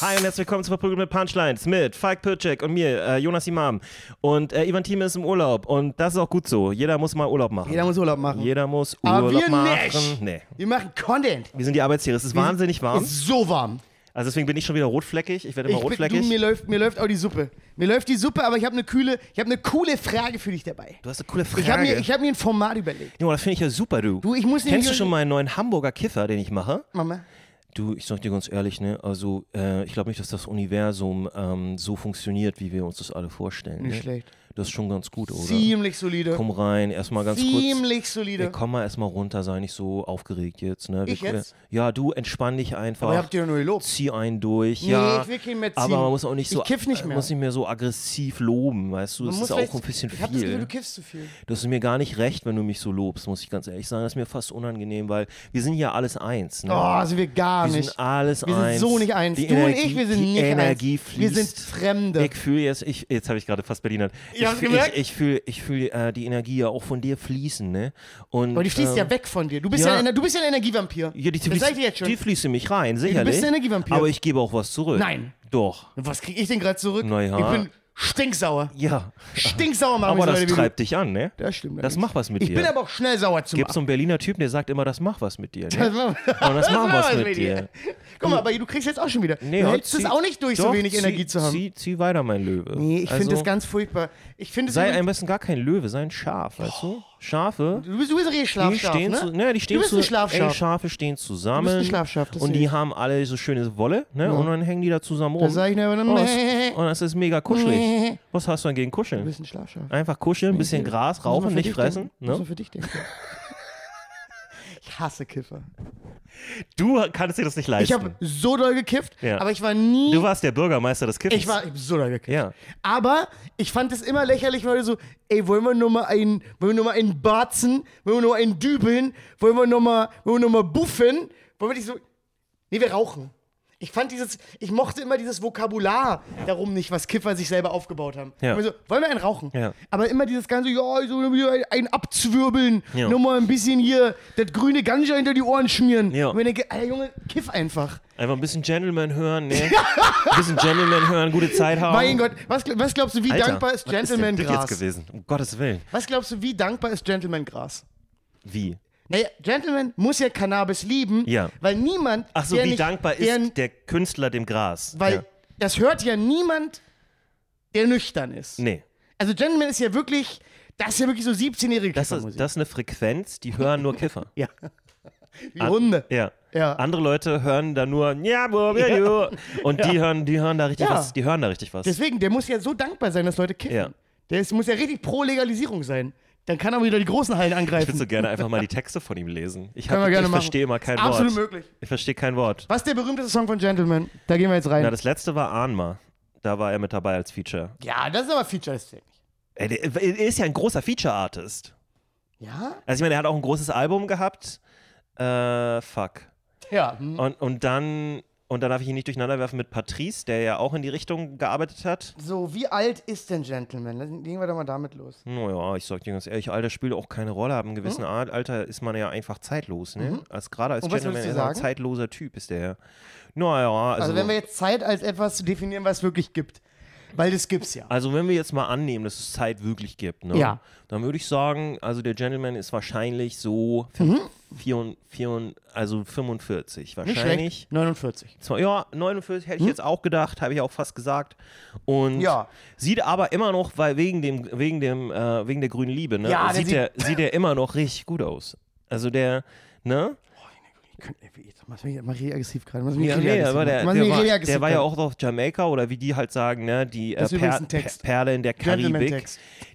Hi und herzlich willkommen zu Verprügelt mit Punchlines mit Falk Pircek und mir, äh, Jonas Imam. Und äh, Ivan Thieme ist im Urlaub und das ist auch gut so. Jeder muss mal Urlaub machen. Jeder muss Urlaub machen. Jeder muss Aber Urlaub wir machen. nicht. Nee. Wir machen Content. Wir sind die Arbeitstiere. Es ist wahnsinnig warm. Ist so warm. Also deswegen bin ich schon wieder rotfleckig. Ich werde immer Ich bin, rotfleckig. du, mir, läuft, mir läuft auch die Suppe. Mir läuft die Suppe, aber ich habe eine kühle, ich habe eine coole Frage für dich dabei. du hast eine coole Frage. Ich habe mir, ich hab mir ein Format überlegt. Jo, das finde ich ja super, du. Du, ich muss Kennst du schon meinen neuen Hamburger Kiffer, den ich mache? Mama. Du, ich sag dir ganz ehrlich, ne, also äh, ich glaube nicht, dass das Universum ähm, so funktioniert, wie wir uns das alle vorstellen. Nicht ne? schlecht. Das ist schon ganz gut, oder? Ziemlich solide. Komm rein, erstmal ganz kurz. Ziemlich solide. Ja, komm mal erstmal runter, sei nicht so aufgeregt jetzt. Ne? Wir- Ich jetzt? Ja, du entspann dich einfach. aber ihr habt dir nur gelobt. Zieh einen durch. Nee, ja, ich will keinen mehr ziehen. Aber man muss auch nicht so, Ich kiff nicht mehr. muss nicht mehr so aggressiv loben, weißt du? Man Das ist auch ein bisschen Ich hab das Gefühl, viel. du kiffst zu viel. Du hast mir gar nicht recht, wenn du mich so lobst, muss ich ganz ehrlich sagen. Das ist mir fast unangenehm, weil wir sind ja alles eins. Ne? Oh, sind wir gar wir nicht. sind alles wir sind eins. so nicht eins. Die du Energie, und ich, wir sind nicht Energie eins. fließt. Wir sind Fremde. Ich fühle jetzt, ich, jetzt habe ich gerade fast Berliner. Ich, Ja, hast du gemerkt? ich, ich fühle ich fühl, äh, die Energie ja auch von dir fließen, ne? Und, aber die fließt ähm, ja weg von dir. Du bist ja. ja, ein, du bist ja ein Energievampir. Ja, die, das fließt, ich jetzt schon. die fließt in mich rein, sicherlich. bist ein Energievampir. Aber ich gebe auch was zurück. Nein. Doch. Was krieg ich denn gerade zurück? Na ja. Ich bin stinksauer. Ja. Stinksauer machen Aber das Leute, treibt dich an, ne? Das stimmt. Das macht was mit Ich dir. bin aber auch schnell sauer zu Gibt so einen Berliner Typen, der sagt immer, das macht was mit dir, ne? Das macht- das macht was mit dir. Guck mal, aber du kriegst jetzt auch schon wieder. Nee, du hältst es auch nicht durch, so Doch, wenig zieh, Energie zu haben. Zieh, zieh weiter, mein Löwe. nee, ich also, finde das ganz furchtbar. Ich finde es Sei am besten gar kein Löwe, sei ein Schaf, weißt du? Schafe, Du bist, du bist richtig die Schlafschaf, stehen, ne? zu, ne, die stehen bist zu, ein Schlafschaf. Ey, Schafe stehen zusammen. Du bist ein Schlafschaf, das und die haben alle so schöne Wolle, ne? Und dann hängen die da zusammen rum. Da sag ich mir aber dann, und, das, und das ist mega kuschelig. Was hast du denn gegen Du Kuscheln? bist ein Schlafschaf. Einfach kuscheln, ein bisschen Gras rauchen, nicht fressen. denken. Muss man Ne? für dich denken. Ich hasse Kiffer. Du kannst dir das nicht Ich leisten. habe so doll gekifft, Ja. aber ich war nie. du warst der Bürgermeister des Kiffens. ich war ich so doll gekifft. Ja. Aber ich fand es immer lächerlich, weil so, ey, wollen wir noch mal einen, wollen wir noch mal einen Barzen, wollen wir noch mal einen Dübeln, wollen wir noch mal, wollen wir noch mal buffen, wollen wir nicht so, nee, wir rauchen. Ich fand dieses, ich mochte immer dieses Vokabular darum nicht, was Kiffer sich selber aufgebaut haben. Ja. Immer so, wollen wir einen rauchen? Ja. Aber immer dieses ganze, ja, so ein- abzwirbeln, Ja. noch mal ein bisschen hier das grüne Ganja hinter die Ohren schmieren. Ja. Und ich denke, Alter Junge, kiff einfach. Einfach ein bisschen Gentleman hören, ne? ein bisschen Gentleman hören, gute Zeit haben. Mein Gott, was, was glaubst du, wie Alter, dankbar ist was denn Gentleman das Gras? jetzt gewesen? Um Gottes Willen. Was glaubst du, wie dankbar ist Gentleman Gras? Wie? Naja, Gentleman muss ja Cannabis lieben, Ja. weil niemand. Ach so, wie nicht, dankbar der, ist der Künstler dem Gras? Weil ja. das hört ja niemand, der nüchtern ist. Nee, Also Gentleman ist ja wirklich, das ist ja wirklich so 17-jährige das ist, das ist eine Frequenz, die hören nur Kiffer. ja. Wie Hunde. Ja. Ja. Andere Leute hören da nur ja, und die hören, die hören da richtig was, die hören da richtig was. Deswegen, der muss ja so dankbar sein, dass Leute kiffen. Ja. Der ist, muss ja richtig pro Legalisierung sein. Dann kann er wieder die großen Hallen ich angreifen. würde so gerne einfach mal die Texte von ihm lesen. Ich, hab, ich verstehe immer kein Ist absolut Wort. möglich. Ich verstehe kein Wort. Was ist der berühmteste Song von Gentleman? Da gehen wir jetzt rein. Na, das letzte war Ahnma. Da war er mit dabei als Feature. ja, das ist aber Feature, das der, er ist ja ein großer Feature-Artist. Ja? Also ich meine, er hat auch ein großes Album gehabt. Äh, fuck. Ja. hm. Und, und dann, und dann darf ich ihn nicht durcheinander werfen mit Patrice, der ja auch in die Richtung gearbeitet hat. So, wie alt ist denn Gentleman? Legen wir doch mal damit los. Naja, ich sag dir ganz ehrlich, Alter spielt auch keine Rolle. Ab einem gewissen Art, Alter ist man ja einfach zeitlos, ne? Als gerade als Mhm. Gentleman ist er ein zeitloser Typ, ist der. Naja, also, Also, wenn wir jetzt Zeit als etwas definieren, was es wirklich gibt. Weil das gibt's ja. also wenn wir jetzt mal annehmen, dass es Zeit wirklich gibt, ne? Ja. Dann würde ich sagen, also der Gentleman ist wahrscheinlich so Mhm. vier, vier, also 45. Nicht Wahrscheinlich. schlecht. 49. Zwar, ja, 49 hätte ich jetzt auch gedacht, habe ich auch fast gesagt. Und Hm? Ja. sieht aber immer noch, weil wegen dem, wegen dem, äh, wegen der grünen Liebe, ne, Ja, sieht, der, sieht der immer noch richtig gut aus. Also der, ne? Ich könnte, du mich mach richtig aggressiv gerade. Machst mich Ja, nee, aber der, der, mich war, der war ja auch auf Jamaika oder wie die halt sagen, ne, die äh, per. Per- Perle in der Karibik.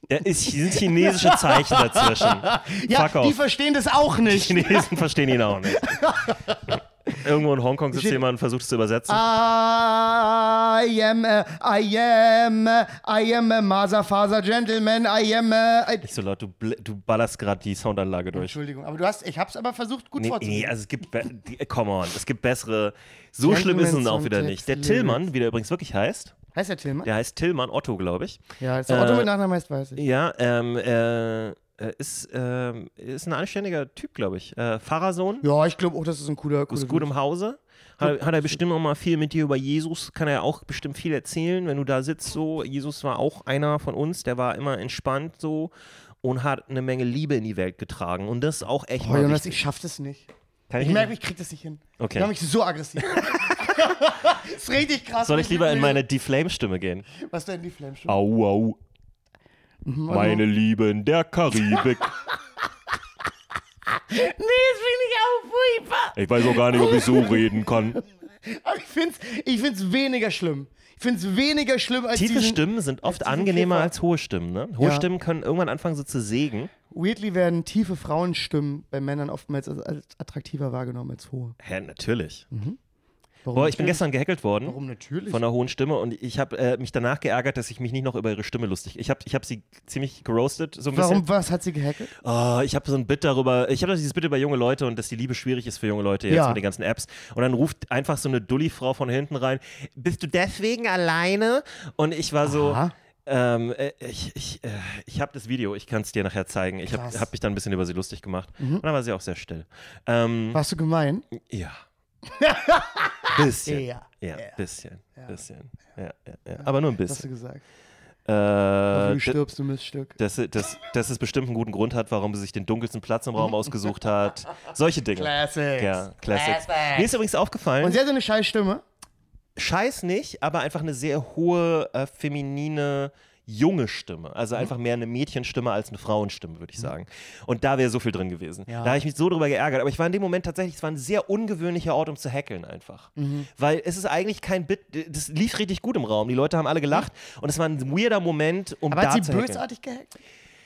Da ist, sind chinesische Zeichen dazwischen. Ja, Fuck die off. verstehen das auch nicht. Chinesen verstehen ihn auch nicht. Irgendwo in Hongkong sitzt jemand und versucht es zu übersetzen. I am, a, I am, a, I am a Motherfather Gentleman, I am a, I Nicht so laut, du, bl- du ballerst gerade die Soundanlage durch. Entschuldigung, aber du hast, ich hab's aber versucht gut Nee, vorzulesen. nee, also es gibt, be- die- come on, es gibt bessere. So schlimm ist es Gentleman's auch wieder nicht. Der. Tillmann, wie der übrigens wirklich heißt, heißt der Tillmann? der heißt Tillmann Otto, glaube ich. Ja, ist der Otto Äh, mit Nachnamen heißt, weiß ich. Ja, ähm, äh, äh, ist, ähm, ist ein anständiger Typ, glaube ich. Äh, Pfarrersohn, Ja, ich glaube auch, das ist ein cooler, cooler ist gut im Hause. Hat, hat er bestimmt auch mal viel mit dir über Jesus, kann er auch bestimmt viel erzählen, wenn du da sitzt so. Jesus war auch einer von uns, der war immer entspannt so und hat eine Menge Liebe in die Welt getragen. Und das ist auch echt Oh, mal Jonas, wichtig. ich schaff das nicht. Kann Ich nicht- merke, ich krieg das nicht hin. Okay. Ich mach mich so aggressiv. das ist richtig krass. Soll ich lieber in meine Deflame-Stimme gehen? Was denn die Flame Au, au. Meine Lieben der Karibik. Nee, das finde ich auch furchtbar. Ich weiß auch gar nicht, ob ich so reden kann. Aber ich finde es ich find's weniger schlimm. Ich finde es weniger schlimm als Tiefe diesen, Stimmen sind oft angenehmer Kiffer. als hohe Stimmen, ne? Hohe Ja. Stimmen können irgendwann anfangen, so zu sägen. Weirdly werden tiefe Frauenstimmen bei Männern oftmals als, als attraktiver wahrgenommen als hohe. Hä, natürlich. Warum Boah, ich bin gestern gehackelt worden. Warum natürlich? Von einer hohen Stimme und ich habe äh, mich danach geärgert, dass ich mich nicht noch über ihre Stimme lustig. Ich habe ich hab sie ziemlich geroastet, so ein Warum, bisschen. was hat sie gehackelt? Oh, ich habe so ein Bit darüber, ich habe dieses Bit über junge Leute und dass die Liebe schwierig ist für junge Leute jetzt Ja. mit den ganzen Apps. Und dann ruft einfach so eine Dulli-Frau von hinten rein, bist du deswegen alleine? Und ich war so, Aha. ähm, äh, ich, ich, äh, ich habe das Video, ich kann es dir nachher zeigen. Ich habe hab mich dann ein bisschen über sie lustig gemacht. Und dann war sie auch sehr still. Ähm, Warst du gemein? ja. bisschen. Ja. Ja, bisschen. Bisschen. Ja, ja, ja. Aber nur ein Was hast du bisschen. gesagt? Äh, du d- stirbst, du Miststück. dass, dass, dass es bestimmt einen guten Grund hat, warum sie sich den dunkelsten Platz im Raum ausgesucht hat. Solche Dinge. Classics. Ja, Classics. Mir ist übrigens aufgefallen, Und sie hat so eine scheiß Stimme. Scheiß nicht, aber einfach eine sehr hohe, äh, feminine, junge Stimme. Also Mhm. einfach mehr eine Mädchenstimme als eine Frauenstimme, würde ich sagen. Und da wäre so viel drin gewesen. Ja. Da habe ich mich so drüber geärgert. Aber ich war in dem Moment tatsächlich, es war ein sehr ungewöhnlicher Ort, um zu hackeln einfach. Mhm. Weil es ist eigentlich kein Bit, das lief richtig gut im Raum. Die Leute haben alle gelacht und es war ein weirder Moment, um Aber da hat sie bösartig gehackt?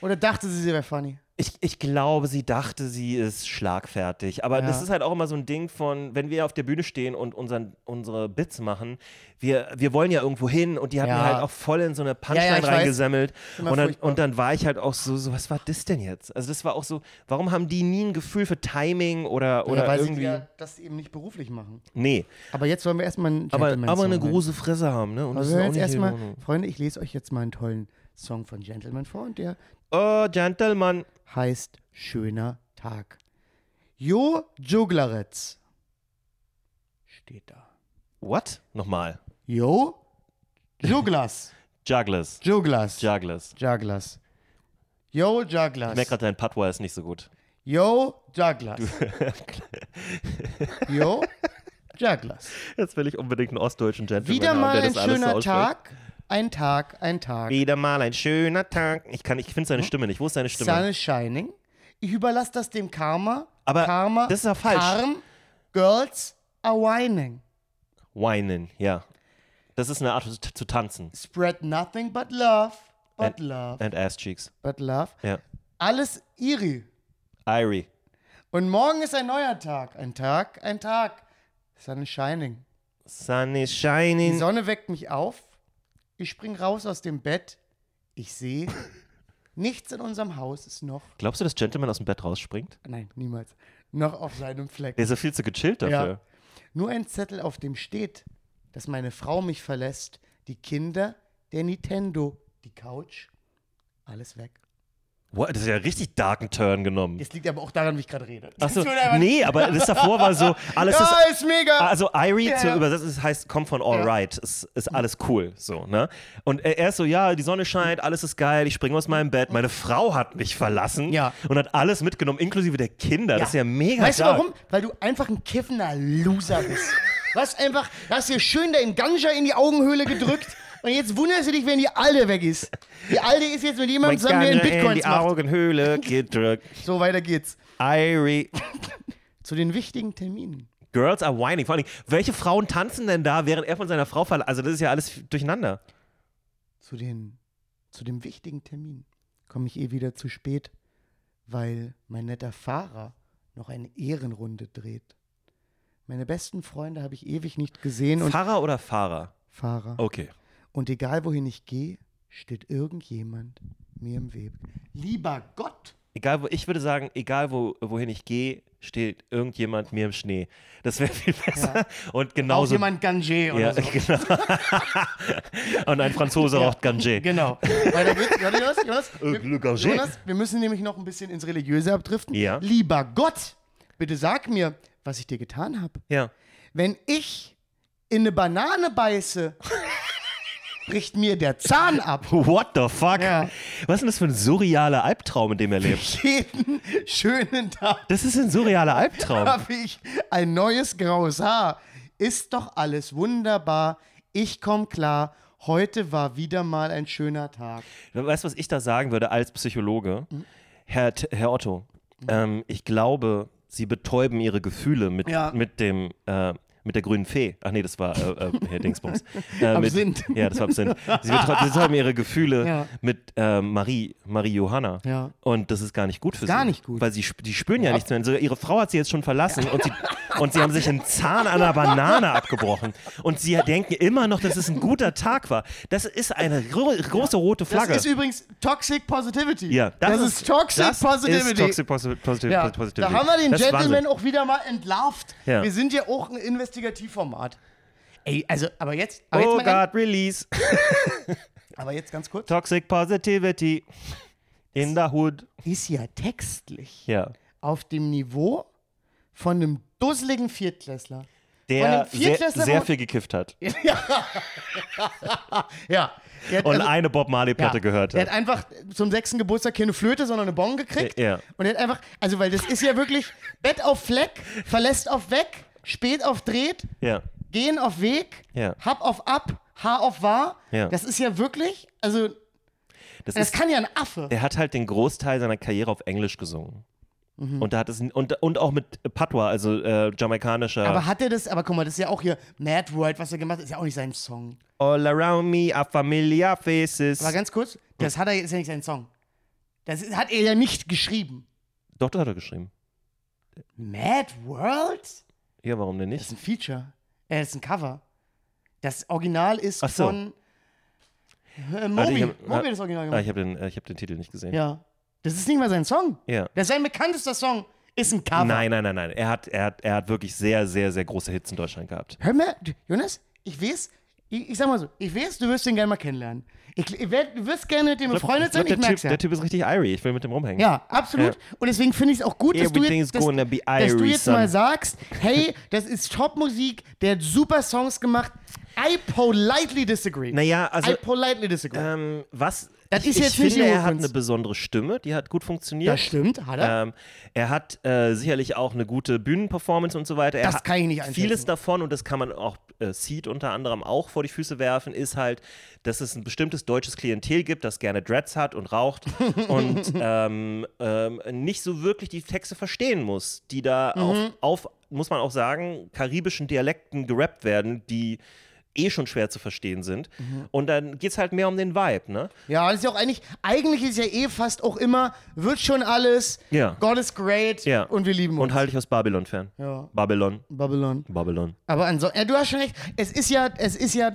Oder dachte sie, sie wäre funny? Ich, ich glaube, sie dachte, sie ist schlagfertig. Aber Ja. das ist halt auch immer so ein Ding von, wenn wir auf der Bühne stehen und unseren, unsere Bits machen, wir, wir wollen ja irgendwo hin und die hat Ja. mir halt auch voll in so eine Punchline Ja, reingesammelt. Und dann, und dann war ich halt auch so, so, was war das denn jetzt? Also das war auch so, warum haben die nie ein Gefühl für Timing oder, oder weil irgendwie. sie ja das eben nicht beruflich machen. nee, Aber jetzt wollen wir erstmal einen aber, aber eine große Fresse haben, ne? Und das Also ist auch jetzt erstmal. Freunde, ich lese euch jetzt mal einen tollen Song von Gentleman vor und der Oh, Gentleman. Heißt Schöner Tag. Jo Juglaretz steht da. What? Nochmal. Jo Juglas. Jugglers. Juglas. Jugglers. Juglas. Yo Ich merke Juglas. gerade, dein Patois ist nicht so gut. Yo Juglas. Yo Juglas. Jetzt will ich unbedingt einen ostdeutschen Gentleman Wieder haben, mal der ein so schöner ausspricht. Tag. Ein Tag, ein Tag. Wieder mal ein schöner Tag. Ich, kann- ich finde seine Stimme nicht. Wo ist seine Stimme? Sun is shining. Ich überlasse das dem Karma. Aber Karma. das ist ja falsch. Karm. Girls are whining. Whinen, ja. Das ist eine Art zu, zu tanzen. Spread nothing but love. But And- love. And ass cheeks. But love. Ja. Alles Iri. Irie. Und morgen ist ein neuer Tag. Ein Tag, ein Tag. Sun is shining. Sun is Die shining. Sonne weckt mich auf. Ich spring raus aus dem Bett. Ich sehe, nichts in unserem Haus ist noch, Glaubst du, dass Gentleman aus dem Bett rausspringt? nein, niemals, noch auf seinem Fleck. Der ist ja viel zu gechillt dafür. Ja. Nur ein Zettel, auf dem steht, dass meine Frau mich verlässt, die Kinder, der Nintendo, die Couch, alles weg. What? Das ist ja richtig darken Turn genommen. Das liegt aber auch daran, wie ich gerade rede. Achso, nee, aber das davor war so, alles Ja, ist ist mega. Also Irie Ja, zu ja. übersetzen das heißt kommt von alright, ist, ist alles cool so, ne? Und er ist so, ja, die Sonne scheint, alles ist geil, ich springe aus meinem Bett, meine Frau hat mich verlassen Ja. und hat alles mitgenommen, inklusive der Kinder. Das ist ja mega Weißt dark. du warum? Weil du einfach ein kiffender Loser bist. Was einfach, du hast dir schön deinen Ganja in die Augenhöhle gedrückt und jetzt wunderst du dich, wenn die Alte weg ist. Die Alte ist jetzt mit jemandem zusammen, der in Ganja in Bitcoins die macht. Augenhöhle gedrückt. So, weiter geht's. Irie. Zu den wichtigen Terminen. Girls are whining. Vor allem, welche Frauen tanzen denn da, während er von seiner Frau verlässt? Also das ist ja alles durcheinander. Zu, den, zu dem wichtigen Termin komme ich eh wieder zu spät, weil mein netter Fahrer noch eine Ehrenrunde dreht. Meine besten Freunde habe ich ewig nicht gesehen und Pfarrer oder Fahrer? Fahrer. Okay. Und egal wohin ich gehe, steht irgendjemand mir im Weg. Lieber Gott! Egal, wo, ich würde sagen, egal wo, wohin ich gehe, steht irgendjemand mir im Schnee. Das wäre viel besser. Und Auch genauso. jemand Gange oder ja, so. genau. Und ein Franzose raucht Gange. Genau. Weiter geht's. Warte, Jonas, Jonas, Äh. Jonas, wir müssen nämlich noch ein bisschen ins Religiöse abdriften. Ja. Lieber Gott, bitte sag mir, was ich dir getan habe. Ja. Wenn ich in eine Banane beiße, bricht mir der Zahn ab. What the fuck? Ja. Was ist denn das für ein surrealer Albtraum, in dem er lebt? Jeden schönen Tag Das ist ein surrealer Albtraum. habe ich ein neues graues Haar. Ist doch alles wunderbar. Ich komme klar. Heute war wieder mal ein schöner Tag. Weißt du, was ich da sagen würde als Psychologe? Mhm. Herr, Herr Otto, ähm, ich glaube, Sie betäuben Ihre Gefühle mit, Ja. mit dem. Äh, mit der grünen Fee. Ach nee, das war äh, äh, Herr Dingsbums. Äh, mit, Absinth. Ja, das war Absinth. Sie sie betäuben ihre Gefühle Ja. mit äh, Marie, Marie Johanna. Ja. Und das ist gar nicht gut für Gar sie. nicht gut. Weil sie, die spüren ja, nichts mehr. Also ihre Frau hat sie jetzt schon verlassen und, sie, und sie haben sich einen Zahn an einer Banane abgebrochen. Und sie denken immer noch, dass es ein guter Tag war. Das ist eine gro große rote Das Flagge. ist übrigens Toxic Positivity. Ja, das, ist, Toxic das Positivity. Ist Toxic Posi Posi ja, Positivity. da haben wir den Das ist Gentleman auch wieder mal entlarvt. Ja. Wir sind ja auch ein Investigativformat. Ey, also, aber jetzt, aber Oh jetzt, mal God, release. ganz, aber jetzt ganz kurz. Toxic Positivity. In the hood. Ist ja textlich Ja. auf dem Niveau von einem dusseligen Viertklässler. Der sehr, sehr viel gekifft hat. Ja. Der hat Und also- eine Bob Marley-Platte ja, gehört Der hat. hat einfach zum sechsten Geburtstag keine Flöte, sondern eine Bon gekriegt. Ja. Und er hat einfach, also weil das ist ja wirklich Bett auf Fleck, verlässt auf weg, spät auf dreht, Ja. gehen auf Weg, Ja. hab auf ab, Haar auf wahr. Ja. Das ist ja wirklich, also Das das ist, kann ja ein Affe. er hat halt den Großteil seiner Karriere auf Englisch gesungen. Mhm. Und, da hat es, und, und auch mit Patois, also äh, jamaikanischer. Aber hat er das, aber guck mal, das ist ja auch hier Mad World, was er gemacht hat, ist ja auch nicht sein Song. All around me are familiar faces. Aber ganz kurz, das hat er, ist ja nicht sein Song. Das hat er ja nicht geschrieben. Doch, das hat er geschrieben. Mad World? Ja, warum denn Das nicht? ist ein Feature. Äh, das ist ein Cover. Das Original ist Ach so. von äh, Moby. ich hab- Moby hat das Original Ah, gemacht. ich habe den, äh, ich hab den Titel nicht gesehen. Ja. Das ist nicht mal sein Song. Ja. Das ist sein bekanntester Song. Ist ein Cover. Nein, nein, nein, nein. Er hat, er, hat, er hat wirklich sehr, sehr, sehr große Hits in Deutschland gehabt. Hör mal, Jonas, ich weiß, ich, ich sag mal so, ich weiß, du wirst den gerne mal kennenlernen. Ich, ich werd, du wirst gerne mit dem befreundet sein, Ich glaub, ich der, merk's typ, ja. der Typ ist richtig irie. Ich will mit dem rumhängen. Ja, absolut. Ja. Und deswegen finde ich es auch gut, dass du, jetzt, dass, dass du jetzt mal sagst, hey, das ist Top-Musik, der hat super Songs gemacht. I politely disagree. Naja, also. I politely disagree. Ähm, was? Das ich, ist jetzt ich nicht finde, er hat eine besondere Stimme, die hat gut funktioniert. das stimmt, hat er. Ähm, er hat äh, sicherlich auch eine gute Bühnenperformance und so weiter. Er Das kann ich nicht einschätzen. Vieles davon, und das kann man auch äh, Seed unter anderem auch vor die Füße werfen, ist halt, dass es ein bestimmtes deutsches Klientel gibt, das gerne Dreads hat und raucht und ähm, ähm, nicht so wirklich die Texte verstehen muss, die da Mhm. auf, auf, muss man auch sagen, karibischen Dialekten gerappt werden, die eh schon schwer zu verstehen sind. Mhm. Und dann geht es halt mehr um den Vibe, ne? Ja, das ist ja auch eigentlich, eigentlich ist ja eh fast auch immer, wird schon alles, Ja. God is great Ja. und wir lieben uns. Und halte ich aus Babylon fern. Ja. Babylon. Babylon. Babylon. Aber ansonsten, ja, du hast schon recht, es ist ja, es ist ja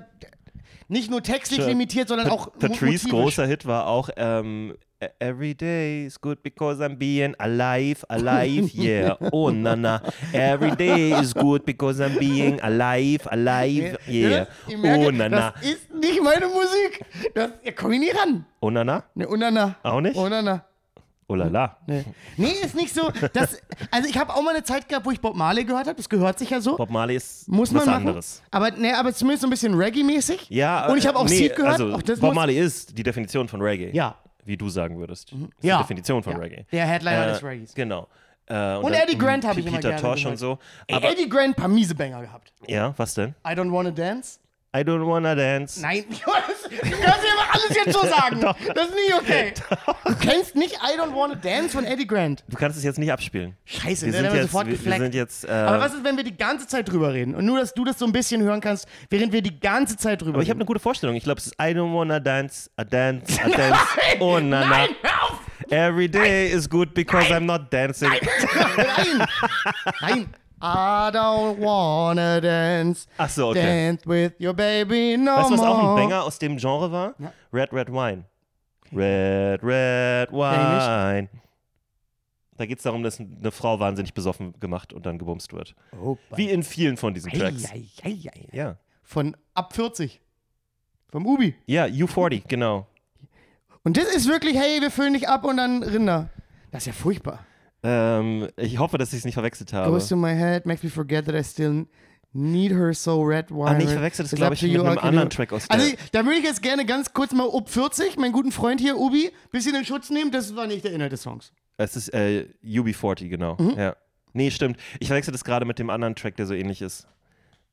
nicht nur textlich Sure. limitiert, sondern auch mo- Patrice motivisch. großer Hit war auch ähm, Every day is good because I'm being alive, alive, yeah. Oh na na. Every day is good because I'm being alive, alive, yeah. Ich merke, Oh na na. Das ist nicht meine Musik. Das, ja, komm ich nie ran. Oh na na? Ne, oh, na, na. Auch nicht? Oh, na, na. Oh la la. Nee. nee, ist nicht so. Das, also ich habe auch mal eine Zeit gehabt, wo ich Bob Marley gehört habe. Das gehört sich ja so. Bob Marley ist muss man was machen. anderes. Aber, nee, aber zumindest so ein bisschen Reggae-mäßig. Ja, Und ich habe auch äh, nee, Seed gehört. Also, Bob Marley ist die Definition von Reggae. Ja. Wie du sagen würdest. Ist Ja. Die Definition von Ja. Reggae. Der Headliner Äh, des Reggaes. Genau. Äh, Und dann Eddie Grant habe ich immer Peter Tosh und so. Ey, Aber, Eddie Grant, paar miese Banger gehabt. ja, was denn? I don't wanna dance. I don't wanna dance. Nein, du kannst alles jetzt so sagen. Das ist nicht okay. Du kennst nicht I don't wanna dance von Eddie Grant. Du kannst es jetzt nicht abspielen. Scheiße, Wir der sind jetzt, sofort wir, wir gefleckt. sind jetzt äh, Aber was ist, wenn wir die ganze Zeit drüber reden? Und nur, dass du das so ein bisschen hören kannst, während wir die ganze Zeit drüber Aber ich habe eine gute Vorstellung. Ich glaube, es ist I don't wanna dance, a dance, a dance. oh na na. Nein, hör auf! Every day is good because I'm not dancing. Nein! Nein! I don't wanna dance. Ach so, okay. Dance with your baby no Weißt du, was auch ein more. Banger aus dem Genre war? Red Red Wine. Red Red Wine. Da geht es darum, dass eine Frau wahnsinnig besoffen gemacht und dann gebumst wird. Oh, Wie in vielen von diesen Tracks. ei, ei, ei. Ja. Von ab 40. Vom Ubi. Ja, U40, genau. Und das ist wirklich, hey, wir füllen dich ab und dann Rinder. Das ist ja furchtbar. Ähm, ich hoffe, dass ich es nicht verwechselt habe. Goes to my head, makes me forget that I still need her so red wine. Ah, nee, ich verwechsel das, glaube ich, mit einem anderen Track aus der. Also, da würde ich jetzt gerne ganz kurz mal up 40, meinen guten Freund hier, Ubi, bisschen in Schutz nehmen. Das war nicht der Inhalt des Songs. es ist äh, UB40, genau. Mhm. Ja. Nee, stimmt. Ich verwechsel das gerade mit dem anderen Track, der so ähnlich ist.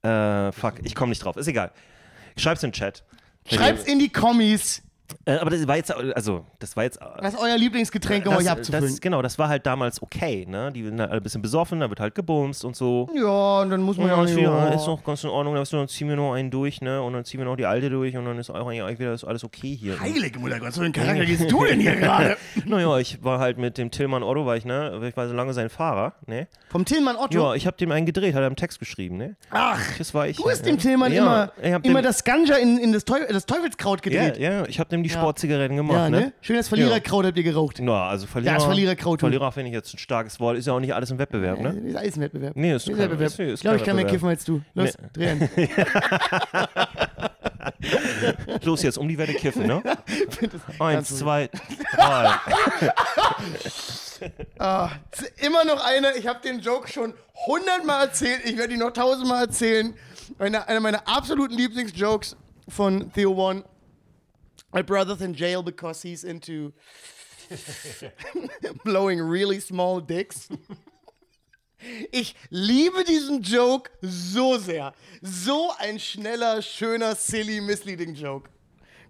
Äh, fuck, ich komme nicht drauf. Ist egal. Schreib's in den Chat. Ihr- in die Kommis. Äh, aber das war jetzt, also, das war jetzt. Was ist euer Lieblingsgetränk, um das, euch abzufüllen? das, genau, das war halt damals okay, ne? Die sind halt ein bisschen besoffen, da wird halt gebumst und so. ja, und dann muss man Ja, ja, ist, auch nicht, ist noch ganz in Ordnung, dann ziehen wir noch einen durch, ne? Und dann ziehen wir noch die alte durch und dann ist auch eigentlich wieder alles okay hier. Heilige Mutter, was für ein Charakter gehst du denn hier gerade? Naja, ich war halt mit dem Tillmann Otto, war ich, ne? Ich war so lange sein Fahrer, ne? Vom Tillmann Otto. Ja, ich habe dem einen gedreht, hat er im Text geschrieben, ne? Ach, Das war ich. du hast ja. dem Tillmann ja, immer, hab immer das Ganja in, in das, Teufel, das Teufelskraut Ja, gedreht. ja, ich habe dem die Sportzigaretten gemacht, Ja, ne? ne? Schönes Verliererkraut habt ihr geraucht. Na, also Verlierer. Das Verliererkraut. Verlierer finde ich jetzt ein starkes Wort. Ist ja auch nicht alles im Wettbewerb, ne? Das ist alles ein Wettbewerb. Nee, ist Das kein- ein Wettbewerb. ist- ist ich glaube, ich kann mehr kiffen als du. Los, Nee. drehen. Los jetzt, um die Wette kiffen, ne? Eins, zwei, drei. Ah, ist immer noch einer, ich habe den Joke schon hundertmal erzählt, ich werde ihn noch tausendmal erzählen. Eine, einer meiner absoluten Lieblingsjokes von Theo One. My brother's in jail because he's into blowing really small dicks. Ich liebe diesen Joke so sehr. So ein schneller, schöner, silly, misleading Joke.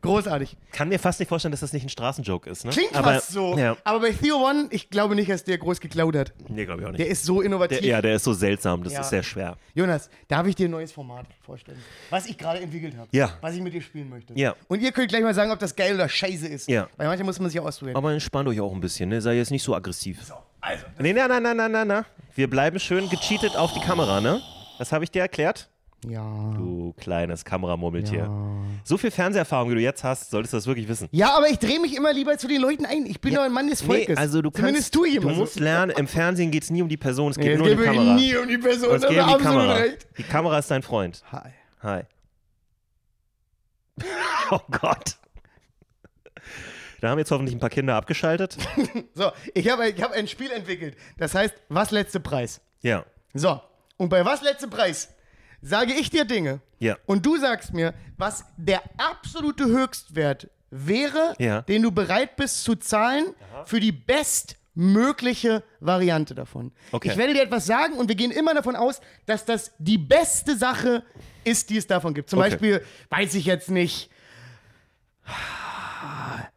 Großartig. Kann mir fast nicht vorstellen, dass das nicht ein Straßenjoke ist, ne? Klingt Aber, fast so. Ja. Aber bei Theo One, ich glaube nicht, dass der groß geklaut hat. Nee, glaube ich auch nicht. Der ist so innovativ. Der, ja, der ist so seltsam, das Ja. ist sehr schwer. Jonas, darf ich dir ein neues Format vorstellen? Was ich gerade entwickelt habe. Ja. Was ich mit dir spielen möchte. Ja. Und ihr könnt gleich mal sagen, ob das geil oder scheiße ist. Ja. Weil manchmal muss man sich ja ausprobieren. Aber entspannt euch auch ein bisschen, ne? Sei jetzt nicht so aggressiv. also. Nee, nein, nein, nein, nein, nein, nein. Wir bleiben schön gecheatet auf die Kamera, ne? Das habe ich dir erklärt? Ja. Du kleines Kameramurmeltier. So viel Fernseherfahrung, wie du jetzt hast, solltest du das wirklich wissen. Ja, aber ich drehe mich immer lieber zu den Leuten ein. Ich bin doch ein Mann des Volkes. also du Zumindest kannst, du du jemand. musst lernen, im Fernsehen geht es nie um die Person, es geht Nee, nur um die Kamera. nie um die Person. es geht um die Kamera. recht. Die Kamera ist dein Freund. Hi. Hi. Oh Gott. Da haben jetzt hoffentlich ein paar Kinder abgeschaltet. So, ich habe ich hab ein Spiel entwickelt. Das heißt, was letzte Preis? Ja. So, und bei was letzte Preis sage ich dir Dinge. Ja. Und du sagst mir, was der absolute Höchstwert wäre, Ja. den du bereit bist zu zahlen für die bestmögliche Variante davon. Okay. Ich werde dir etwas sagen und wir gehen immer davon aus, dass das die beste Sache ist, die es davon gibt. Zum Okay. Beispiel, weiß ich jetzt nicht,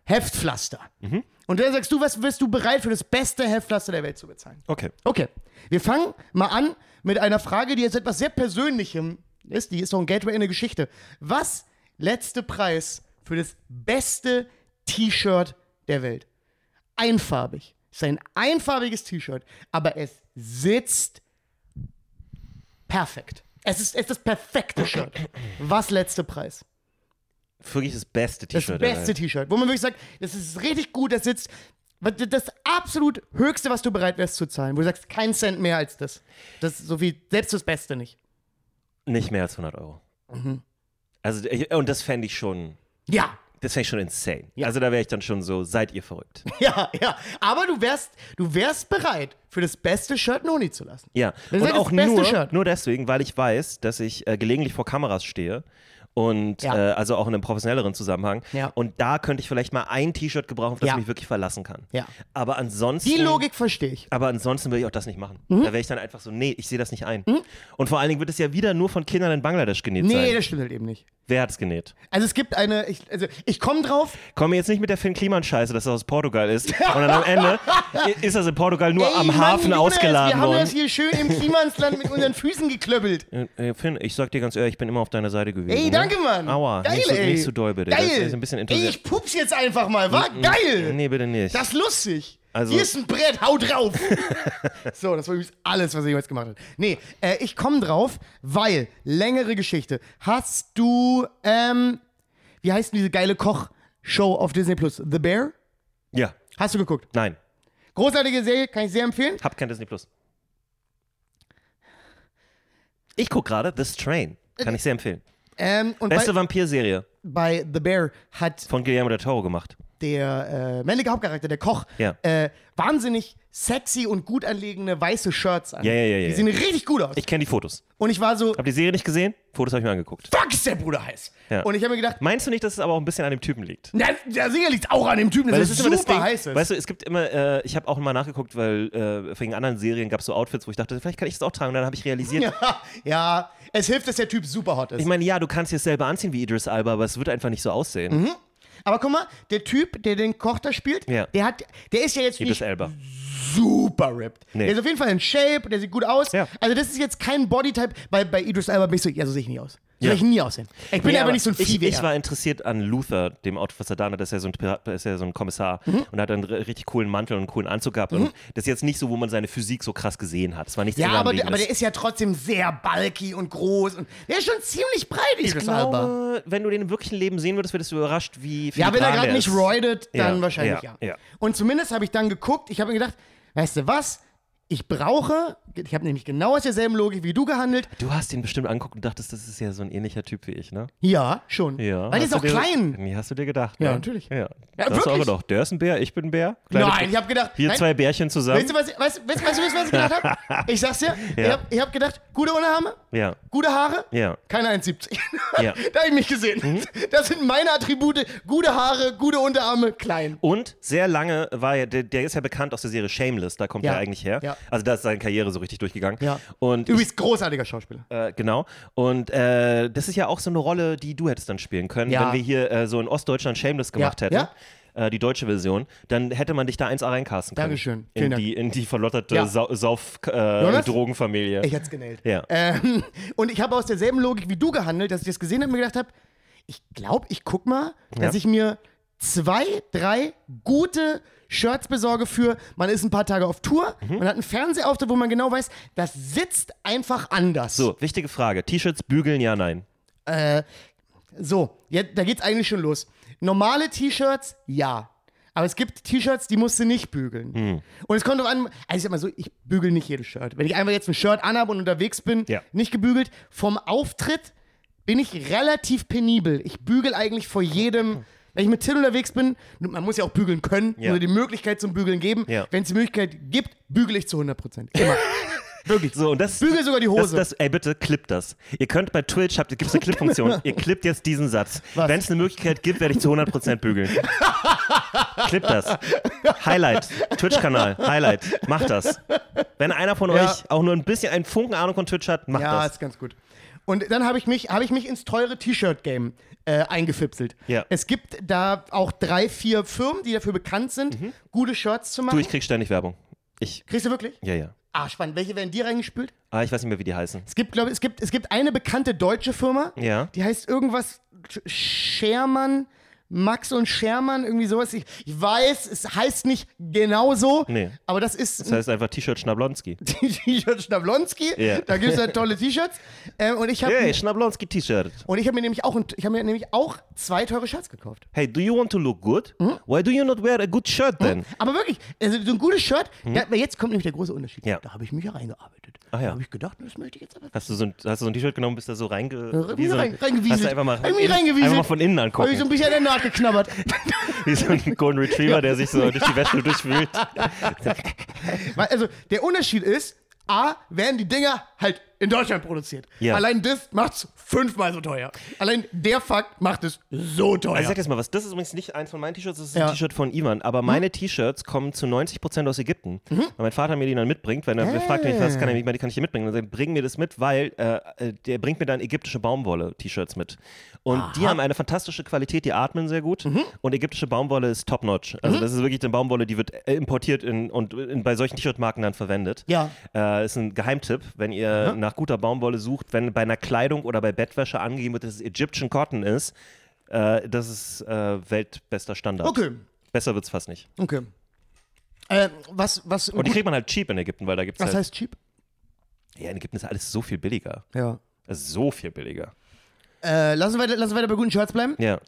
Heftpflaster. Mhm. Und dann sagst du, was wirst du bereit für das beste Heftpflaster der Welt zu bezahlen? Okay. Okay, wir fangen mal an mit einer Frage, die jetzt etwas sehr Persönlichem ist. Die ist so ein Gateway in eine Geschichte. Was letzte Preis für das beste T-Shirt der Welt? Einfarbig. Es ist ein einfarbiges T-Shirt, aber es sitzt perfekt. Es ist, es ist das perfekte Shirt. Was letzte Preis? Wirklich das beste Das T-Shirt. der beste. T-Shirt, wo man wirklich sagt, das ist richtig gut, das sitzt. Das absolut höchste, was du bereit wärst zu zahlen, wo du sagst, kein Cent mehr als das. Das ist so viel, selbst das Beste nicht. Nicht mehr als 100 Euro. Mhm. Also, und das fände ich schon, Ja, das fände ich schon insane. Also, da wäre ich dann schon so, seid ihr verrückt. ja, ja. Aber du wärst, du wärst bereit, für das beste Shirt Noni zu lassen. Ja, Das ist und das auch nur, Shirt. nur deswegen, weil ich weiß, dass ich äh, gelegentlich vor Kameras stehe und Ja. äh, also auch in einem professionelleren Zusammenhang. Ja. Und da könnte ich vielleicht mal ein T-Shirt gebrauchen, auf das Ja. ich mich wirklich verlassen kann. Ja. Aber ansonsten. Die Logik verstehe ich. Aber ansonsten würde ich auch das nicht machen. Mhm. Da wäre ich dann einfach so, nee, ich sehe das nicht ein. Und vor allen Dingen wird es ja wieder nur von Kindern in Bangladesch genäht Nee, sein. das stimmt halt eben nicht. Wer hat es genäht? Also es gibt eine, ich, also ich komme drauf, Komm mir jetzt nicht mit der Finn Kliman-Scheiße, dass das aus Portugal ist. Und dann am Ende ist das in Portugal nur Ey, am Mann, Hafen Jonas, ausgeladen Wir haben das worden. hier schön im Klimansland mit unseren Füßen geklöppelt. Äh, äh, Finn, ich sag dir ganz ehrlich, ich bin immer auf deiner Seite gewesen. Ey, ne? danke, Mann. Aua, Geil, nicht, so, ey. nicht so doll bitte. Geil. Das ist ein bisschen Ey, interessiert. ich pups jetzt einfach mal, war geil. Nee, bitte nicht. Das ist lustig. Also- Hier ist ein Brett, hau drauf. so, das war übrigens alles, was ich jemals gemacht habe. Nee, äh, ich komme drauf, weil, längere Geschichte. Hast du, ähm, wie heißt denn diese geile Koch-Show auf Disney Plus? The Bear? Ja, Hast du geguckt? nein, Großartige Serie, kann ich sehr empfehlen. hab kein Disney Plus. Ich guck gerade The Strain. Kann ich sehr empfehlen. Ähm, Beste Vampir-Serie bei The Bear hat von Guillermo del Toro gemacht. Der äh, männliche Hauptcharakter, der Koch, Ja. äh, wahnsinnig sexy und gut anlegene weiße Shirts an. Ja, ja, ja, ja, Die sehen richtig gut aus. Ich kenne die Fotos. und ich war so, Hab die Serie nicht gesehen? Fotos habe ich mir angeguckt. fuck, ist der Bruder heiß. Ja. Und ich habe mir gedacht, Meinst du nicht, dass es aber auch ein bisschen an dem Typen liegt? na, ja, sicher liegt auch an dem Typen, dass Weil das ist immer super das Ding, heiß ist. weißt du, es gibt immer, äh, ich habe auch mal nachgeguckt, weil äh, wegen anderen Serien gab es so Outfits, wo ich dachte, vielleicht kann ich das auch tragen. Und dann habe ich realisiert, ja, ja, es hilft, dass der Typ super hot ist. ich meine, ja, du kannst dir es selber anziehen wie Idris Alba, aber es wird einfach nicht so aussehen. Aber guck mal, der Typ, der den Koch da spielt, Ja. der hat, der ist ja jetzt Idris nicht Alba. super ripped. Nee. Der ist auf jeden Fall in Shape, der sieht gut aus. Ja. Also das ist jetzt kein Bodytype, weil bei Idris Elba bin ich so, ja, so sehe ich nie aus. Ja. soll ich nie aussehen. Ich bin Nee, aber nicht so ein Vieh ich, ich war interessiert an Luther, dem Outfit, was er da hat. Das ist ja so ein, Pirat- ist ja so ein Kommissar Mhm. und hat einen richtig coolen Mantel und einen coolen Anzug gehabt. Und das ist jetzt nicht so, wo man seine Physik so krass gesehen hat. Das war nichts ja, aber, der- aber der ist ja trotzdem sehr bulky und groß und der ist schon ziemlich breit, Ich glaube, wenn du den im wirklichen Leben sehen würdest, würdest du überrascht, wie Ja, wenn er gerade nicht roidet, dann Ja, wahrscheinlich ja, ja, ja. Und zumindest habe ich dann geguckt, ich habe mir gedacht, weißt du was? Ich brauche, ich habe nämlich genau aus derselben Logik wie du gehandelt. Du hast ihn bestimmt angeguckt und dachtest, das ist ja so ein ähnlicher Typ wie ich, ne? Ja, schon. Ja. Weil der ist Hast auch dir, klein. Nee, hast du dir gedacht. Ja, ne? natürlich. Ja. Ja, das hast du auch wirklich? gedacht. Der ist ein Bär, ich bin ein Bär. Nein, ich habe gedacht, Wir nein, zwei Bärchen zusammen. Weißt du, was, ich- weißt, weißt, weißt, du, was ich gedacht habe? Ich sag's dir, ich Ja. habe ich hab gedacht, gute Unterarme, ja. gute Haare, Ja. keine 1,70. Ja. da habe ich mich gesehen. Das sind meine Attribute, gute Haare, gute Unterarme, klein. Und sehr lange war er, der, der ist ja bekannt aus der Serie Shameless, da kommt Ja. er eigentlich her. Ja. Also da ist seine Karriere so richtig durchgegangen. Ja. Und ich, Übrigens großartiger Schauspieler. äh, genau. Und äh, das ist ja auch so eine Rolle, die du hättest dann spielen können, Ja. wenn wir hier äh, so in Ostdeutschland Shameless gemacht Ja. hätten. Ja. Äh, die deutsche Version, dann hätte man dich da 1A reincasten können. Dankeschön. Vielen In Dank. die, in die verlotterte Ja. Sau Jonas? Sauf-Drogenfamilie. Ich hätte es genäht. ja. Ähm, und ich habe aus derselben Logik wie du gehandelt, dass ich das gesehen habe und mir gedacht habe, ich glaube, ich guck mal, dass Ja. ich mir zwei, drei gute Shirts besorge für, man ist ein paar Tage auf Tour, Mhm. man hat einen Fernsehauftritt, wo man genau weiß, das sitzt einfach anders. So, wichtige Frage. T-Shirts bügeln, ja, nein. So, jetzt, da geht's eigentlich schon los. Normale T-Shirts, ja. Aber es gibt T-Shirts, die musst du nicht bügeln. Hm. Und es kommt drauf an, also ich sag mal so, ich bügel nicht jedes Shirt. Wenn ich einfach jetzt ein Shirt anhabe und unterwegs bin, Ja. nicht gebügelt, vom Auftritt bin ich relativ penibel. Ich bügel eigentlich vor jedem, wenn ich mit Till unterwegs bin, man muss ja auch bügeln können, Ja. oder die Möglichkeit zum Bügeln geben. Ja. Wenn es die Möglichkeit gibt, bügele ich zu 100 Prozent. Immer. Wirklich. So, und das, Bügel sogar die Hose. Das, das, ey, bitte, klippt das. Ihr könnt bei Twitch, habt, gibt es eine Clip-Funktion, ihr klippt jetzt diesen Satz. Wenn es eine Möglichkeit gibt, werde ich zu 100% bügeln. Klippt das. Highlight. Twitch-Kanal. Highlight. Macht das. Wenn einer von Ja. euch auch nur ein bisschen einen Funken Ahnung von Twitch hat, macht Ja, das. ist ganz gut. Und dann habe ich, mich- habe ich mich ins teure T-Shirt-Game äh, eingefipselt. Ja. Es gibt da auch drei, vier Firmen, die dafür bekannt sind, gute Shirts zu machen. Du, ich krieg ständig Werbung. Ich, Kriegst du wirklich? ja, ja. Ah, spannend. Welche werden dir reingespült? Ah, ich weiß nicht mehr, wie die heißen. Es gibt, glaube ich, es gibt, es gibt eine bekannte deutsche Firma, Ja. die heißt irgendwas Sch- Schermann, Max und Schermann, irgendwie sowas. Ich, ich weiß, es heißt nicht genau so, Nee. aber das ist Das heißt einfach T-Shirt Schnablonski. T-Shirt Schnablonski. Ja. Da gibt es halt tolle T-Shirts. Ähm, und ich habe Hey, Schnablonski T-Shirt. und ich habe mir nämlich auch ein- ich habe mir nämlich auch zwei teure Shirts gekauft. Hey, do you want to look good? Hm? Why do you not wear a good shirt then? Aber wirklich, also so ein gutes Shirt, da, aber jetzt kommt nämlich der große Unterschied. Hm? Ja. Da habe ich mich ja reingearbeitet. Ah, ja. Da habe ich gedacht, das möchte ich jetzt aber. Hast du so ein, hast du so ein T-Shirt genommen, bist da so reinge... Äh, so, rein, reingewieselt. Hast du einfach mal, einfach mal von innen Habe ich so angucken. ein bisschen an der Naht geknabbert. Wie so ein Golden Retriever, der sich so durch die Wäsche durchwühlt. Also der Unterschied ist, A, werden die Dinger halt in Deutschland produziert. Ja. Allein das macht's fünfmal so teuer. Allein der Fakt macht es so teuer. Also ich sag jetzt mal was, das ist übrigens nicht eins von meinen T-Shirts, das ist Ja. ein T-Shirt von Ivan, aber meine T-Shirts kommen zu 90% aus Ägypten. Weil mein Vater mir die dann mitbringt, wenn er fragt mich, was kann, er, die kann ich hier mitbringen? Und dann bring mir das mit, weil äh, äh, der bringt mir dann ägyptische Baumwolle-T-Shirts mit. Und die haben eine fantastische Qualität, die atmen sehr gut. Und ägyptische Baumwolle ist top-notch. Also das ist wirklich eine Baumwolle, die wird äh, importiert in, und in, bei solchen T-Shirt-Marken dann verwendet. Ja. Äh, ist ein Geheimtipp, wenn ihr nach guter Baumwolle sucht, wenn bei einer Kleidung oder bei Bettwäsche angegeben wird, dass es Egyptian Cotton ist, äh, das ist äh, weltbester Standard. Okay. Besser wird's fast nicht. Okay. Äh, was, was, Und die kriegt man halt cheap in Ägypten, weil da gibt es was halt. heißt cheap? Ja, in Ägypten ist alles so viel billiger. Ja. Ist so viel billiger. Äh, lass, uns weiter, lass uns weiter bei guten Shirts bleiben. Ja.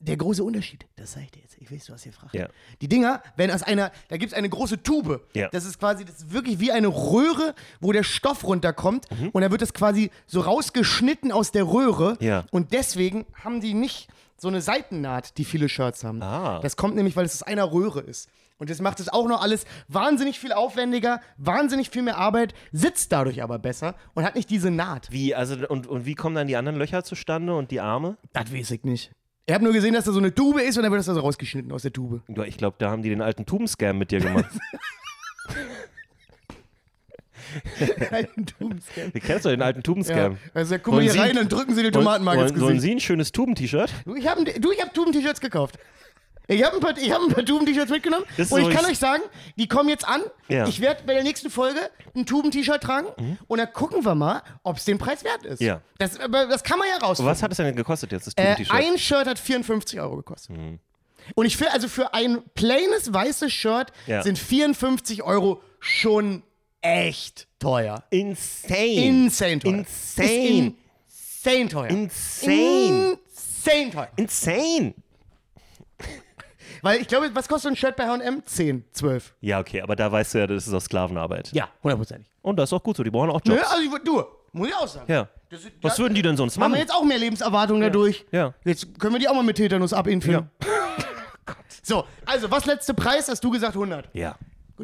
Der große Unterschied, das sag ich dir jetzt. Ich weiß, du hast hier gefragt. Ja. Die Dinger werden aus einer, da gibt es eine große Tube. Ja. Das ist quasi, das ist wirklich wie eine Röhre, wo der Stoff runterkommt. Mhm. Und dann wird das quasi so rausgeschnitten aus der Röhre. Ja. Und deswegen haben die nicht so eine Seitennaht, die viele Shirts haben. Ah. Das kommt nämlich, weil es aus einer Röhre ist. Und das macht es auch noch alles wahnsinnig viel aufwendiger, wahnsinnig viel mehr Arbeit, sitzt dadurch aber besser und hat nicht diese Naht. Wie, also, und, und wie kommen dann die anderen Löcher zustande und die Arme? Das weiß ich nicht. Ich habe nur gesehen, dass da so eine Tube ist und dann wird das also rausgeschnitten aus der Tube. Ja, Ich glaube, da haben die den alten Tubenscam mit dir gemacht. Ein Tubenscan. Du kennst doch den alten Tubenscam. Ja. Also, guck mal Wollen hier Sie- rein, dann drücken sie die Tomatenmark ins Wollen, wollen Gesicht. Sie ein schönes Tuben-T-Shirt? Du, ich habe du, ich hab Tuben-T-Shirts gekauft. Ich habe ein paar, ich hab ein paar Tuben-T-Shirts mitgenommen Das und ich kann euch sagen, die kommen jetzt an. Ja. Ich werde bei der nächsten Folge ein Tuben-T-Shirt tragen und dann gucken wir mal, ob es den Preis wert ist. Ja. Das, aber das kann man ja rausfinden. Was hat es denn gekostet jetzt, das Äh, Tuben-T-Shirt? ein Shirt hat 54 Euro gekostet. Mhm. Und ich finde, also für ein plaines weißes Shirt Ja. sind 54 Euro schon echt teuer. Insane. Insane teuer. Insane. Insane teuer. Insane. Insane teuer. Insane. Weil ich glaube, was kostet ein Shirt bei H&M? 10, 12. Ja, okay, aber da weißt du ja, das ist auch Sklavenarbeit. Ja, hundertprozentig. Und das ist auch gut so, die brauchen auch Nö, Jobs. also ich, würd- du, muss ich auch sagen. Ja. Das, Was da- würden die denn sonst Haben wir machen? jetzt auch mehr Lebenserwartung dadurch. Ja. Jetzt können wir die auch mal mit Tetanus abimpfen. so, also, was letzte Preis? Hast du gesagt 100. Ja.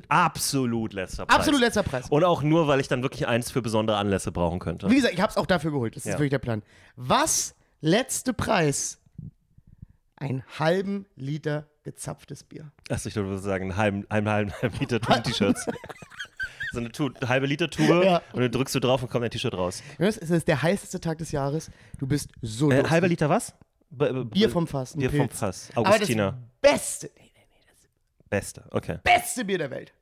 Absolut letzter Preis. Absolut letzter Preis. Und auch nur, weil ich dann wirklich eins für besondere Anlässe brauchen könnte. Wie gesagt, ich habe es auch dafür geholt. Das ist Ja. wirklich der Plan. Was letzte Preis? Einen halben Liter gezapftes Bier. Achso, ich würde sagen, einen halben, einen halben, halben Liter Tuben-T-Shirts. so eine, tu eine halbe Liter Tube Ja. und dann drückst du drauf und kommt ein T-Shirt raus. Es ist der heißeste Tag des Jahres. Du bist so Äh, halber Liter was? B Bier vom Fass. ein Bier vom Pilz. Fass. Aber das beste, nee, nee, Beste, okay. beste Bier der Welt.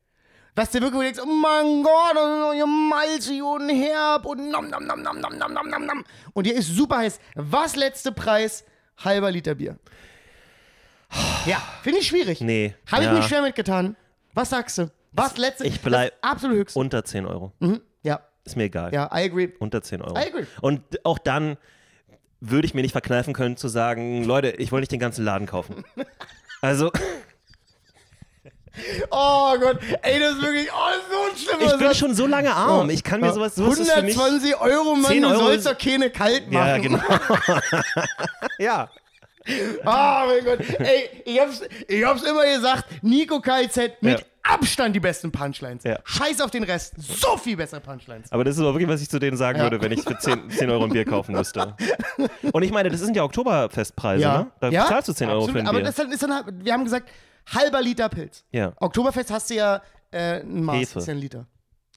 Was dir wirklich denkst, oh mein Gott, und so malzig und herb und nom nom nom nom nom nom nom nom nom. Und dir ist super heiß. Was letzte Preis? Halber Liter Bier. Ja, finde ich schwierig. Nee. Habe ich ja. mich schwer mitgetan. Was sagst du? Was letzte? Ich bleib- das absolut höchste. Unter 10 Euro. ja, Ist mir egal. ja, I agree. Unter 10 Euro. I agree. Und auch dann würde ich mir nicht verkneifen können zu sagen, Leute, ich wollte nicht den ganzen Laden kaufen. Also, Oh Gott, ey, das ist wirklich, oh, das ist so ein schlimmer ich bin Satz. schon so lange arm. Ich kann mir Ja. sowas, sowas ist für mich... 120 Euro, Mann, 10 du Euro sollst doch keine kalt machen. Ja, genau. ja. Ah, mein Gott. Ey, ich hab's, ich hab's immer gesagt, Nico KZ mit Ja. Abstand die besten Punchlines. Ja. Scheiß auf den Rest. So viel bessere Punchlines. Aber das ist aber wirklich, was ich zu denen sagen Ja. würde, wenn ich für 10, 10 Euro ein Bier kaufen müsste. Und ich meine, das sind ja Oktoberfestpreise, ne? Da zahlst du 10 Euro absolut. für ein Aber Bier. das ist dann, halt- wir haben gesagt, halber Liter Pilz. ja. Oktoberfest hast du ja äh, ein Maß, Hefe. ist ja ein Liter.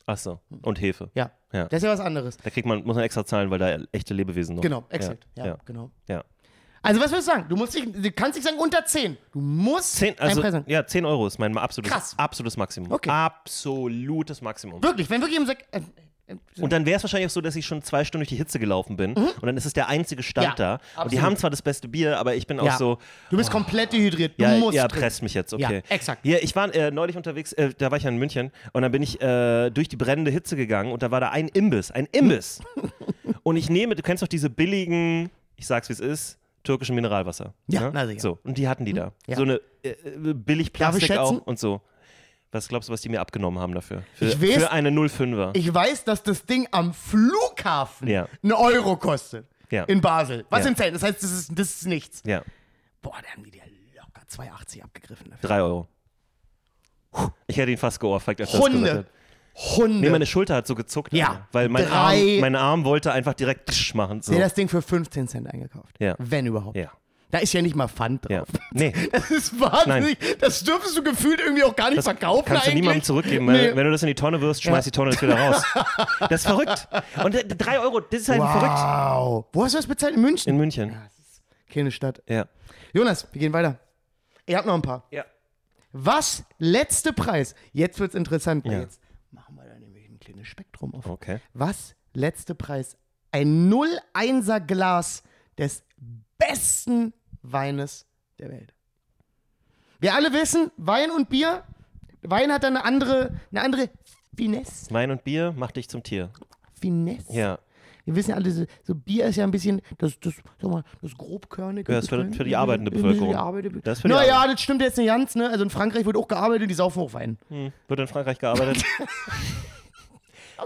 Achso. Und Hefe. Ja. Ja. Das ist ja was anderes. Da kriegt man, muss man extra zahlen, weil da echte Lebewesen noch. Genau, exakt. Ja, Ja. genau. ja. Also, was würdest du sagen? Du, musst dich, du kannst nicht sagen unter 10. Du musst 10, einen also, ja, 10 Euro ist mein absolutes, Krass. absolutes Maximum. Okay. Absolutes Maximum. Wirklich, wenn wirklich jemand sagt, äh, äh, Und dann wäre es wahrscheinlich auch so, dass ich schon zwei Stunden durch die Hitze gelaufen bin und dann ist es der einzige Stand Mhm. Ja, da. Und die absolut. haben zwar das beste Bier, aber ich bin auch ja. so, du bist komplett dehydriert. Du ja, musst ja, trinken. presst mich jetzt, okay. Ja, exakt. Hier, ich war äh, neulich unterwegs, äh, da war ich ja in München und dann bin ich äh, durch die brennende Hitze gegangen und da war da ein Imbiss, ein Imbiss. und ich nehme, du kennst doch diese billigen, ich sag's wie es ist, türkischen Mineralwasser. Ja, ne? na sicher. So, und die hatten die da. Ja. So eine äh, äh, billig Plastik auch und so. Was glaubst du, was die mir abgenommen haben dafür? Für, Ich weiß- für eine 05er. Ich weiß, dass das Ding am Flughafen Ja. einen Euro kostet. Ja. In Basel. Was Ja. in Zelt. Das heißt, das ist, das ist nichts. ja, Boah, da haben die dir locker 2,80 abgegriffen dafür. 3 Euro. Ich hätte ihn fast geohrfeigt, als Hunde. Hunde. Nee, meine Schulter hat so gezuckt. Ja. Alter. Weil mein Arm, mein Arm wollte einfach direkt tsch machen. So. Der das Ding für 15 Cent eingekauft. Ja. Wenn überhaupt. Ja. Da ist ja nicht mal Pfand Ja. drauf. Nee, Das ist wahnsinnig. Das dürftest du gefühlt irgendwie auch gar nicht verkaufen kannst du eigentlich. niemandem zurückgeben. Wenn, Nee. wenn du das in die Tonne wirst, schmeiß die Tonne jetzt wieder raus. Das ist verrückt. Und äh, drei Euro, das ist halt verrückt. Wow. Wo hast du das bezahlt? In München? In München. Keine Stadt. Ja. Jonas, wir gehen weiter. Ich hab noch ein paar. Ja. Was? Letzte Preis. Jetzt wird's interessant. Ja. Jetzt machen wir da nämlich ein kleines Spektrum auf. Okay. Was? Letzte Preis. Ein 0,1er Glas des besten Weines der Welt. Wir alle wissen, Wein und Bier, Wein hat eine andere, eine andere Finesse. Wein und Bier macht dich zum Tier. Finesse. Ja. Wir wissen ja alle, so, so Bier ist ja ein bisschen das, das, sag mal, das grobkörnige. Ja, das ist für- für die arbeitende Bevölkerung. Die arbeitende, Das für die naja, das stimmt jetzt nicht ganz, ne? Also in Frankreich wird auch gearbeitet, die saufen auch Wein. Hm. Wird in Frankreich gearbeitet?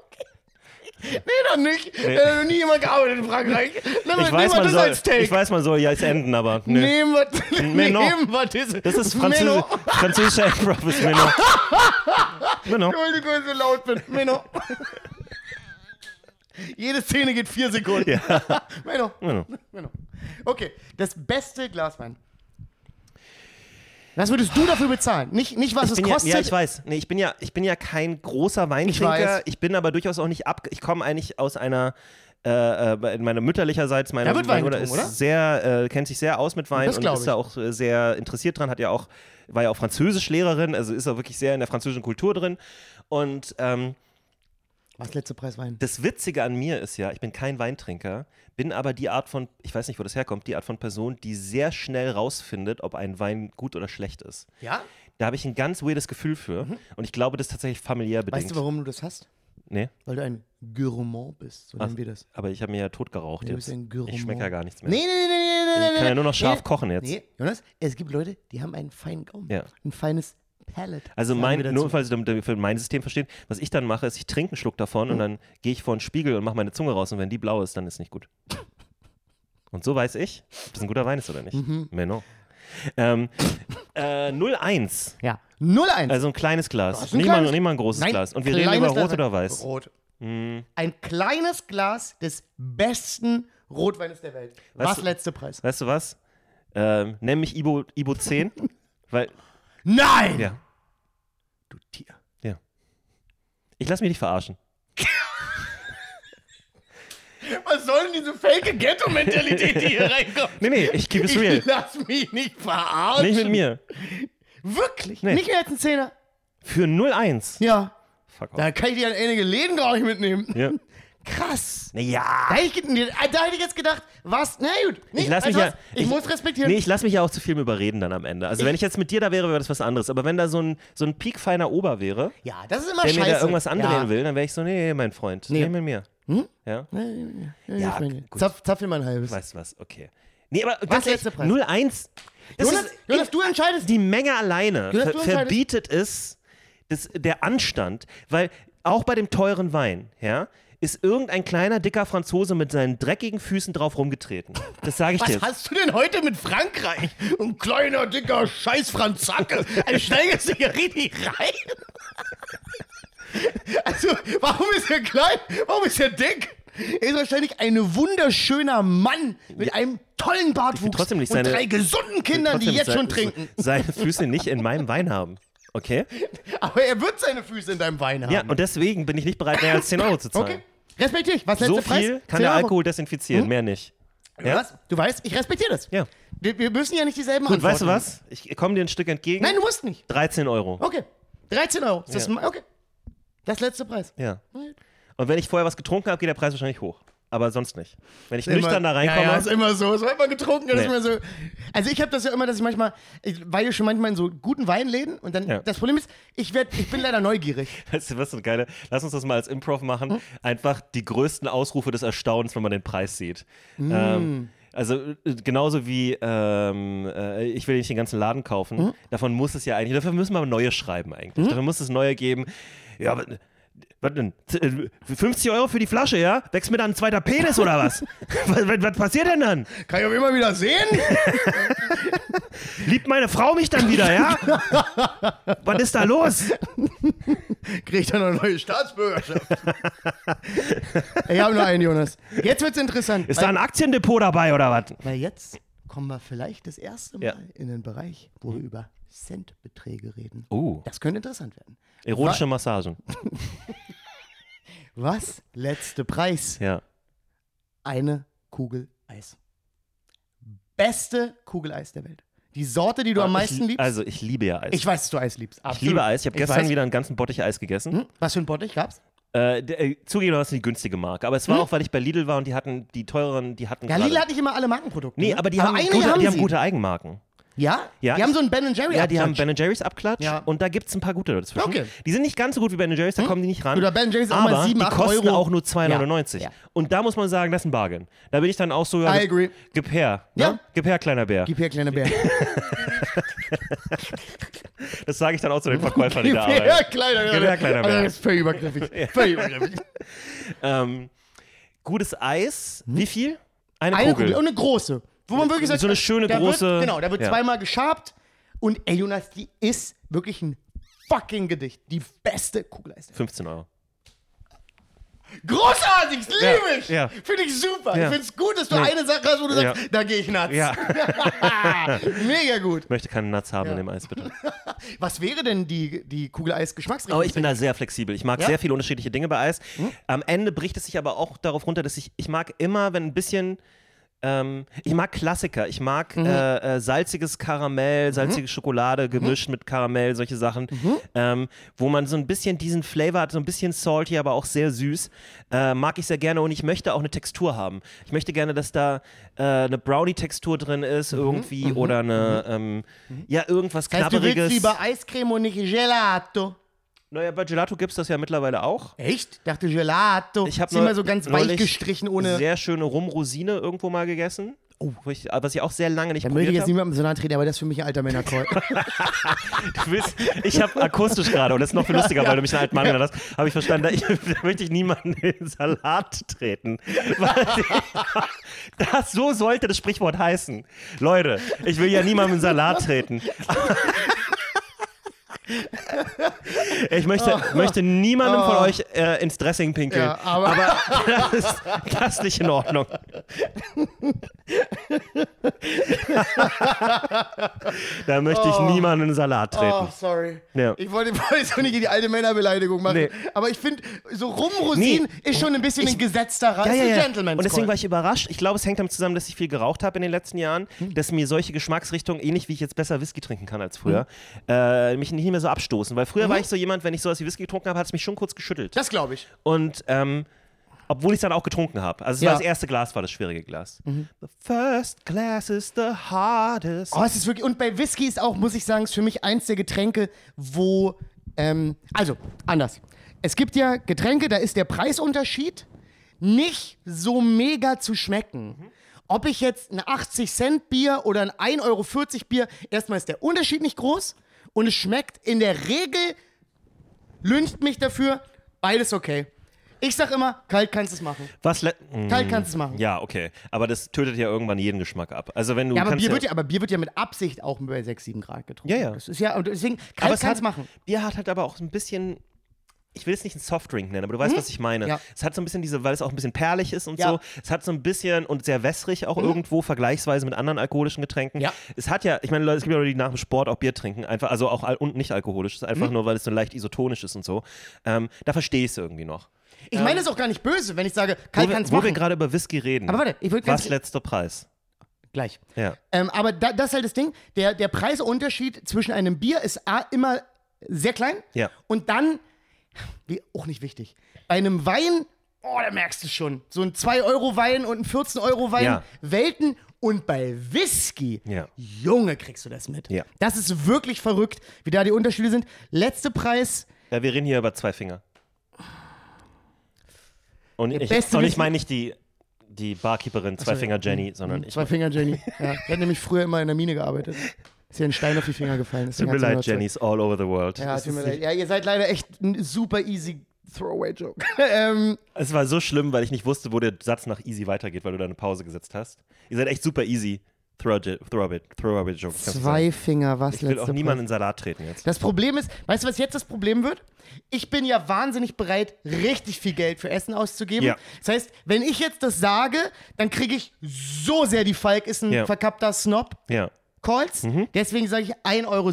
Nee, doch nicht. Nee. Äh, noch nie jemand gearbeitet in Frankreich. Nehmen Ich weiß, man das soll, als Take. ich weiß, man soll ja jetzt enden, aber nö. Nehmen wir Menno. nehmen wir diese. Das ist Französisch, französischer Improv ist Menno. Menno. Entschuldigung, wenn ich so laut bin. Menno. Jede Szene geht vier Sekunden. Ja. Menno. Menno. Menno. Okay, das beste Glas Wein. Was würdest du dafür bezahlen? Nicht, nicht was Ich es bin ja, kostet. ja, ich weiß. Nee, ich bin ja, ich bin ja kein großer Weintrinker. weiß. Ich, bin aber durchaus auch nicht ab. Ich komme eigentlich aus einer. Äh, äh, in meiner mütterlicherseits, meine Da wird Wein Mutter getrunken, ist oder? sehr, äh, kennt sich sehr aus mit Wein und ist ich. da auch äh, sehr interessiert dran, hat ja auch, war ja auch Französischlehrerin, also ist auch wirklich sehr in der französischen Kultur drin. Und ähm, Was letzte Preis Wein? das Witzige an mir ist ja, ich bin kein Weintrinker, bin aber die Art von, ich weiß nicht, wo das herkommt, die Art von Person, die sehr schnell rausfindet, ob ein Wein gut oder schlecht ist. Ja? Da habe ich ein ganz weirdes Gefühl für und ich glaube, das ist tatsächlich familiär bedingt. Mhm. Weißt du, warum du das hast? Nee, Weil du ein Gourmand bist, so Ach, nennen wir das. aber ich habe mir ja tot geraucht Nee, du bist jetzt. ein Gourmand. Ich schmecke ja gar nichts mehr. Nee, nee, nee, nee, nee, nee. Ich kann ja nur noch scharf nee, kochen jetzt. Nee, Jonas, es gibt Leute, die haben einen feinen Gaumen. Ja. Ein feines Palate. Also mein, nur falls Sie damit für mein System verstehen, was ich dann mache, ist, ich trinke einen Schluck davon Mhm. und dann gehe ich vor den Spiegel und mache meine Zunge raus und wenn die blau ist, dann ist nicht gut. Und so weiß ich, ob das ein guter Wein ist oder nicht. Mhm. Menno. Ähm, äh, 01. Ja. 0-1. Also ein kleines Glas. ein Nicht mal, kleines- nicht mal ein großes Nein, Glas. Und wir reden über rot Glas- oder weiß. Rot. Hm. Ein kleines Glas des besten Rotweines der Welt. Weißt Was du- letzte Preis? Weißt du was? Ähm, nenn mich Ibo, Ibo 10. weil, Nein! ja, Du Tier. ich lasse mich nicht verarschen. Was soll denn diese fake Ghetto-Mentalität, die hier reinkommt? Nee, nee, ich keep it real. Ich lass mich nicht verarschen. Nicht mit mir. Wirklich? Nee. Nicht mehr als ein Zehner? Für 01. Ja. Fuck off. Da kann ich dir an einige Läden gar nicht mitnehmen. Ja. Krass. Naja. Da hätte, ich, ge- da hätte ich jetzt gedacht, was? Na gut. Nee, Ich lass mich ja. was? Ich, muss respektieren. Nee, ich lasse mich ja auch zu viel überreden dann am Ende. Also, wenn ich jetzt mit dir da wäre, wäre das was anderes. Aber wenn da so ein, so ein piekfeiner Ober wäre, ja, das ist immer der scheiße. mir da irgendwas andrehen ja. will, dann wäre ich so, nee, mein Freund, Nee. nee. mit mir. Hm? Ja, Ja, Ja, ich meine, gut. Zapf, zapf mir mal ein halbes. weißt du was, okay. Nee, aber ganz ehrlich, letzter Preis? 0-1. Das Jonas, ist, Jonas, du entscheidest. die Menge alleine Jonas, ver verbietet es, das, der Anstand, weil auch bei dem teuren Wein, ja, ist irgendein kleiner, dicker Franzose mit seinen dreckigen Füßen drauf rumgetreten. Das sage ich dir Was hast du denn heute mit Frankreich? Ein kleiner, dicker Scheiß Franzacke. Ein steigerst du hier richtig rein? Also, warum ist er klein? Warum ist er dick? Er ist wahrscheinlich ein wunderschöner Mann mit einem tollen Bartwuchs trotzdem nicht und seine- drei gesunden Kindern, die jetzt schon trinken. Seine Füße nicht in meinem Wein haben. Okay? Aber er wird seine Füße in deinem Wein haben. Ja, und deswegen bin ich nicht bereit, mehr als 10 Euro zu zahlen. okay. Respektiere ich. Was So letzter Preis? viel kann 10 der Euro. Alkohol desinfizieren, mehr nicht. Ja? Was? Du weißt, ich respektiere das. Ja. Wir, wir müssen ja nicht dieselben Gut, Antworten weißt du was? Ich komme dir ein Stück entgegen. Nein, du musst nicht. 13 Euro. Okay. 13 Euro. Ist das Ja. ein- okay. Das letzte Preis. Ja. Und wenn ich vorher was getrunken habe, geht der Preis wahrscheinlich hoch. Aber sonst nicht. Wenn ich Immer- nüchtern da reinkomme. Ja, ja, ist immer so. Es wird immer getrunken. Nee. immer so. Also ich habe das ja immer, dass ich manchmal, ich war ja schon manchmal in so guten Weinläden und dann, Ja. das Problem ist, ich, werd, ich bin leider neugierig. Weißt du, was so geile? Lass uns das mal als Improv machen. Hm? Einfach die größten Ausrufe des Erstaunens, wenn man den Preis sieht. Hm. Ähm, also äh, genauso wie ähm, äh, ich will nicht den ganzen Laden kaufen. Hm? Davon muss es ja eigentlich, dafür müssen wir neue schreiben eigentlich. Dafür muss es neue geben. Ja, aber was denn? Z- äh, 50 Euro für die Flasche, ja? Wächst mir dann ein zweiter Penis oder was? was, was? Was passiert denn dann? Kann ich auch immer wieder sehen? Liebt meine Frau mich dann wieder, ja? was ist da los? Krieg ich dann eine neue Staatsbürgerschaft. ich habe nur einen, Jonas. Jetzt wird's interessant. Ist da ein Aktiendepot dabei oder was? weil jetzt kommen wir vielleicht das erste Mal Ja. in den Bereich, wo wir über Centbeträge reden. Oh, Das könnte interessant werden. erotische Massagen. Was? Letzte Preis. Ja. eine Kugel Eis. Beste Kugel Eis der Welt. Die Sorte, die du am meisten ich, liebst. Also, ich liebe ja Eis. ich weiß, dass du Eis liebst. Ich Absolut. liebe Eis. Ich habe gestern weiß. wieder einen ganzen Bottich Eis gegessen. Hm? Was für ein Bottich gab's? Äh, der, äh, zugegeben, das ist eine günstige Marke. Aber es war auch, weil ich bei Lidl war und die hatten die teureren, die hatten. Ja, Lidl hat nicht immer alle Markenprodukte. Nee, ne? aber die haben, einige gute, haben die haben gute Eigenmarken. Ja? Ja, Die haben so einen Ben Jerry Ja, die haben. Ben Jerry's Abklatsch Ja. und da gibt es ein paar gute dazwischen. Okay. Die sind nicht ganz so gut wie Ben Jerry's, da kommen die nicht ran. Oder Ben Jerry's auch aber mal 7, die 8 kosten Euro. auch nur 2,99. Ja, ja. Und da muss man sagen, das ist ein Bargain. Da bin ich dann auch so, ja, I agree. gib her. Ja. Ne? Gib her, kleiner Bär. Gib her, kleiner Bär. Das sage ich dann auch zu den Verkäufern, die Gib da her, arbeiten. kleiner Bär. Gib her, kleiner Also, Bär. Das ist völlig übergriffig. Völlig übergriffig. Ähm, gutes Eis, wie viel? Eine, Eine Kugel. Kugel und eine große. Wo man wirklich sagt, So eine schöne da große- Wird, genau, da wird ja. zweimal geschabt. Und ey, Jonas, die ist wirklich ein fucking Gedicht. Die beste Kugel ist. 15 Euro. Großartig, liebe Ja, ich. ja. Finde ich super. Ja. Ich finde es gut, dass du Nee. eine Sache hast, wo du sagst, da gehe ich nuts. Mega gut. Ich möchte keinen Nuts haben in dem Eis, bitte. Was wäre denn die, die Kugel Eis Geschmacksrichtung? Aber ich bin da sehr flexibel. Ich mag sehr viele unterschiedliche Dinge bei Eis. Am Ende bricht es sich aber auch darauf runter, dass ich, ich mag immer, wenn ein bisschen. Ähm, ich mag Klassiker. Ich mag äh, äh, salziges Karamell, salzige Schokolade gemischt mit Karamell, solche Sachen, ähm, wo man so ein bisschen diesen Flavor hat, so ein bisschen salty, aber auch sehr süß. Äh, mag ich sehr gerne und ich möchte auch eine Textur haben. Ich möchte gerne, dass da äh, eine Brownie-Textur drin ist, irgendwie, oder eine, ähm, ja, irgendwas das heißt, du willst Knabberiges. lieber Eiscreme und nicht Gelato. Naja, bei Gelato gibt es das ja mittlerweile auch. Echt? Dachte Gelato. Ich habe immer so ganz weich gestrichen ohne. sehr schöne Rumrosine irgendwo mal gegessen. Oh. Ich, was ich auch sehr lange nicht da möchte ich probiert jetzt habe. niemandem so nahe treten, aber das ist für mich ein alter Männercall. Du willst- Ich habe akustisch gerade, und das ist noch viel lustiger, weil du mich einen alten Mann genannt hast, habe ich verstanden, da, ich, da möchte ich niemanden in den Salat treten. Das, so sollte das Sprichwort heißen. Leute, ich will ja niemandem in den Salat treten. Ich möchte, möchte niemandem von euch äh, ins Dressing pinkeln. Oh. Ja, aber- das, ist, das ist nicht in Ordnung. da möchte ich niemanden in den Salat oh, treten. sorry. Ja. Ich wollte, wollte so nicht die alte Männerbeleidigung machen. Nee. Aber ich finde, so Rumrosinen Nee. ist schon ein bisschen ein gesetzterer. Ja, ist ja, ein ja. Gentleman's Und deswegen war ich überrascht. Ich glaube, es hängt damit zusammen, dass ich viel geraucht habe in den letzten Jahren, Hm. dass mir solche Geschmacksrichtungen, ähnlich wie ich jetzt besser Whisky trinken kann als früher, äh, mich nicht mehr so abstoßen. Weil früher war ich so jemand, wenn ich sowas wie Whisky getrunken habe, hat es mich schon kurz geschüttelt. Das glaube ich. Und ähm, obwohl ich es dann auch getrunken habe. Also es Ja. Mhm. war das erste Glas, war das schwierige Glas. The first glass is the hardest. Oh, es ist wirklich. Und bei Whisky ist auch, muss ich sagen, ist für mich eins der Getränke, wo. Ähm, also, anders. Es gibt ja Getränke, da ist der Preisunterschied nicht so mega zu schmecken. Ob ich jetzt ein 80-Cent-Bier oder ein 1,40 Euro Bier, erstmal ist der Unterschied nicht groß und es schmeckt in der Regel, lüncht mich dafür, beides okay. Ich sag immer, kalt kannst du es machen. Was Kalt kannst du es machen. Ja, okay. Aber das tötet ja irgendwann jeden Geschmack ab. Also wenn du Ja, aber Bier, wird ja, aber Bier wird ja mit Absicht auch bei 6, 7 Grad getrunken. Ja, ja. Das ist ja, und deswegen, aber kalt es kannst du machen. Bier hat halt aber auch ein bisschen, ich will es nicht einen Softdrink nennen, aber du weißt, was ich meine. Mhm. Ja. Es hat so ein bisschen diese, weil es auch ein bisschen perlig ist und Ja. Mhm. so, es hat so ein bisschen und sehr wässrig auch irgendwo, vergleichsweise mit anderen alkoholischen Getränken. Ja. Es hat ja, ich meine, Leute, es gibt ja Leute, die nach dem Sport auch Bier trinken, einfach, also auch und nicht alkoholisch, ist Mhm. einfach nur, weil es so leicht isotonisch ist und so. Ähm, da verstehe ich es irgendwie noch. Ich meine es auch gar nicht böse, wenn ich sage, Wo kalt wir, kannst wo du wir machen. gerade über Whisky reden. Aber warte, ich würde Was letzter Preis? gleich. Ja. Ähm, aber da, das ist halt das Ding, der, der Preisunterschied zwischen einem Bier ist A, immer sehr klein Ja. und dann, wie, auch nicht wichtig, bei einem Wein, oh, da merkst du schon, so ein 2-Euro-Wein und ein 14-Euro-Wein, Ja. Welten und bei Whisky, Ja. Junge, kriegst du das mit. Ja. Das ist wirklich verrückt, wie da die Unterschiede sind. Letzte Preis, Ja, wir reden hier über zwei Finger. Und ich, und ich meine nicht die, die Barkeeperin, zwei Finger Jenny, sondern ich. zwei Finger Jenny. Ja, die hat nämlich früher immer in der Mine gearbeitet. Ist ihr ein Stein auf die Finger gefallen. Tut mir leid, Jennys all over the world. Ja, tut mir leid. Ja, ihr seid leider echt ein super easy Throwaway-Joke. ähm, Es war so schlimm, weil ich nicht wusste, wo der Satz nach easy weitergeht, weil du da eine Pause gesetzt hast. Ihr seid echt super easy. Throw-away throw throw Joke. kannst du zwei. Finger, was Ich will auch niemanden in Salat treten jetzt. Das Problem ist, weißt du, was jetzt das Problem wird? Ich bin ja wahnsinnig bereit, richtig viel Geld für Essen auszugeben. Ja. Das heißt, wenn ich jetzt das sage, dann kriege ich so sehr die Falk ist ein Ja. verkappter Snob Ja. Calls. Deswegen sage ich 1,70 Euro.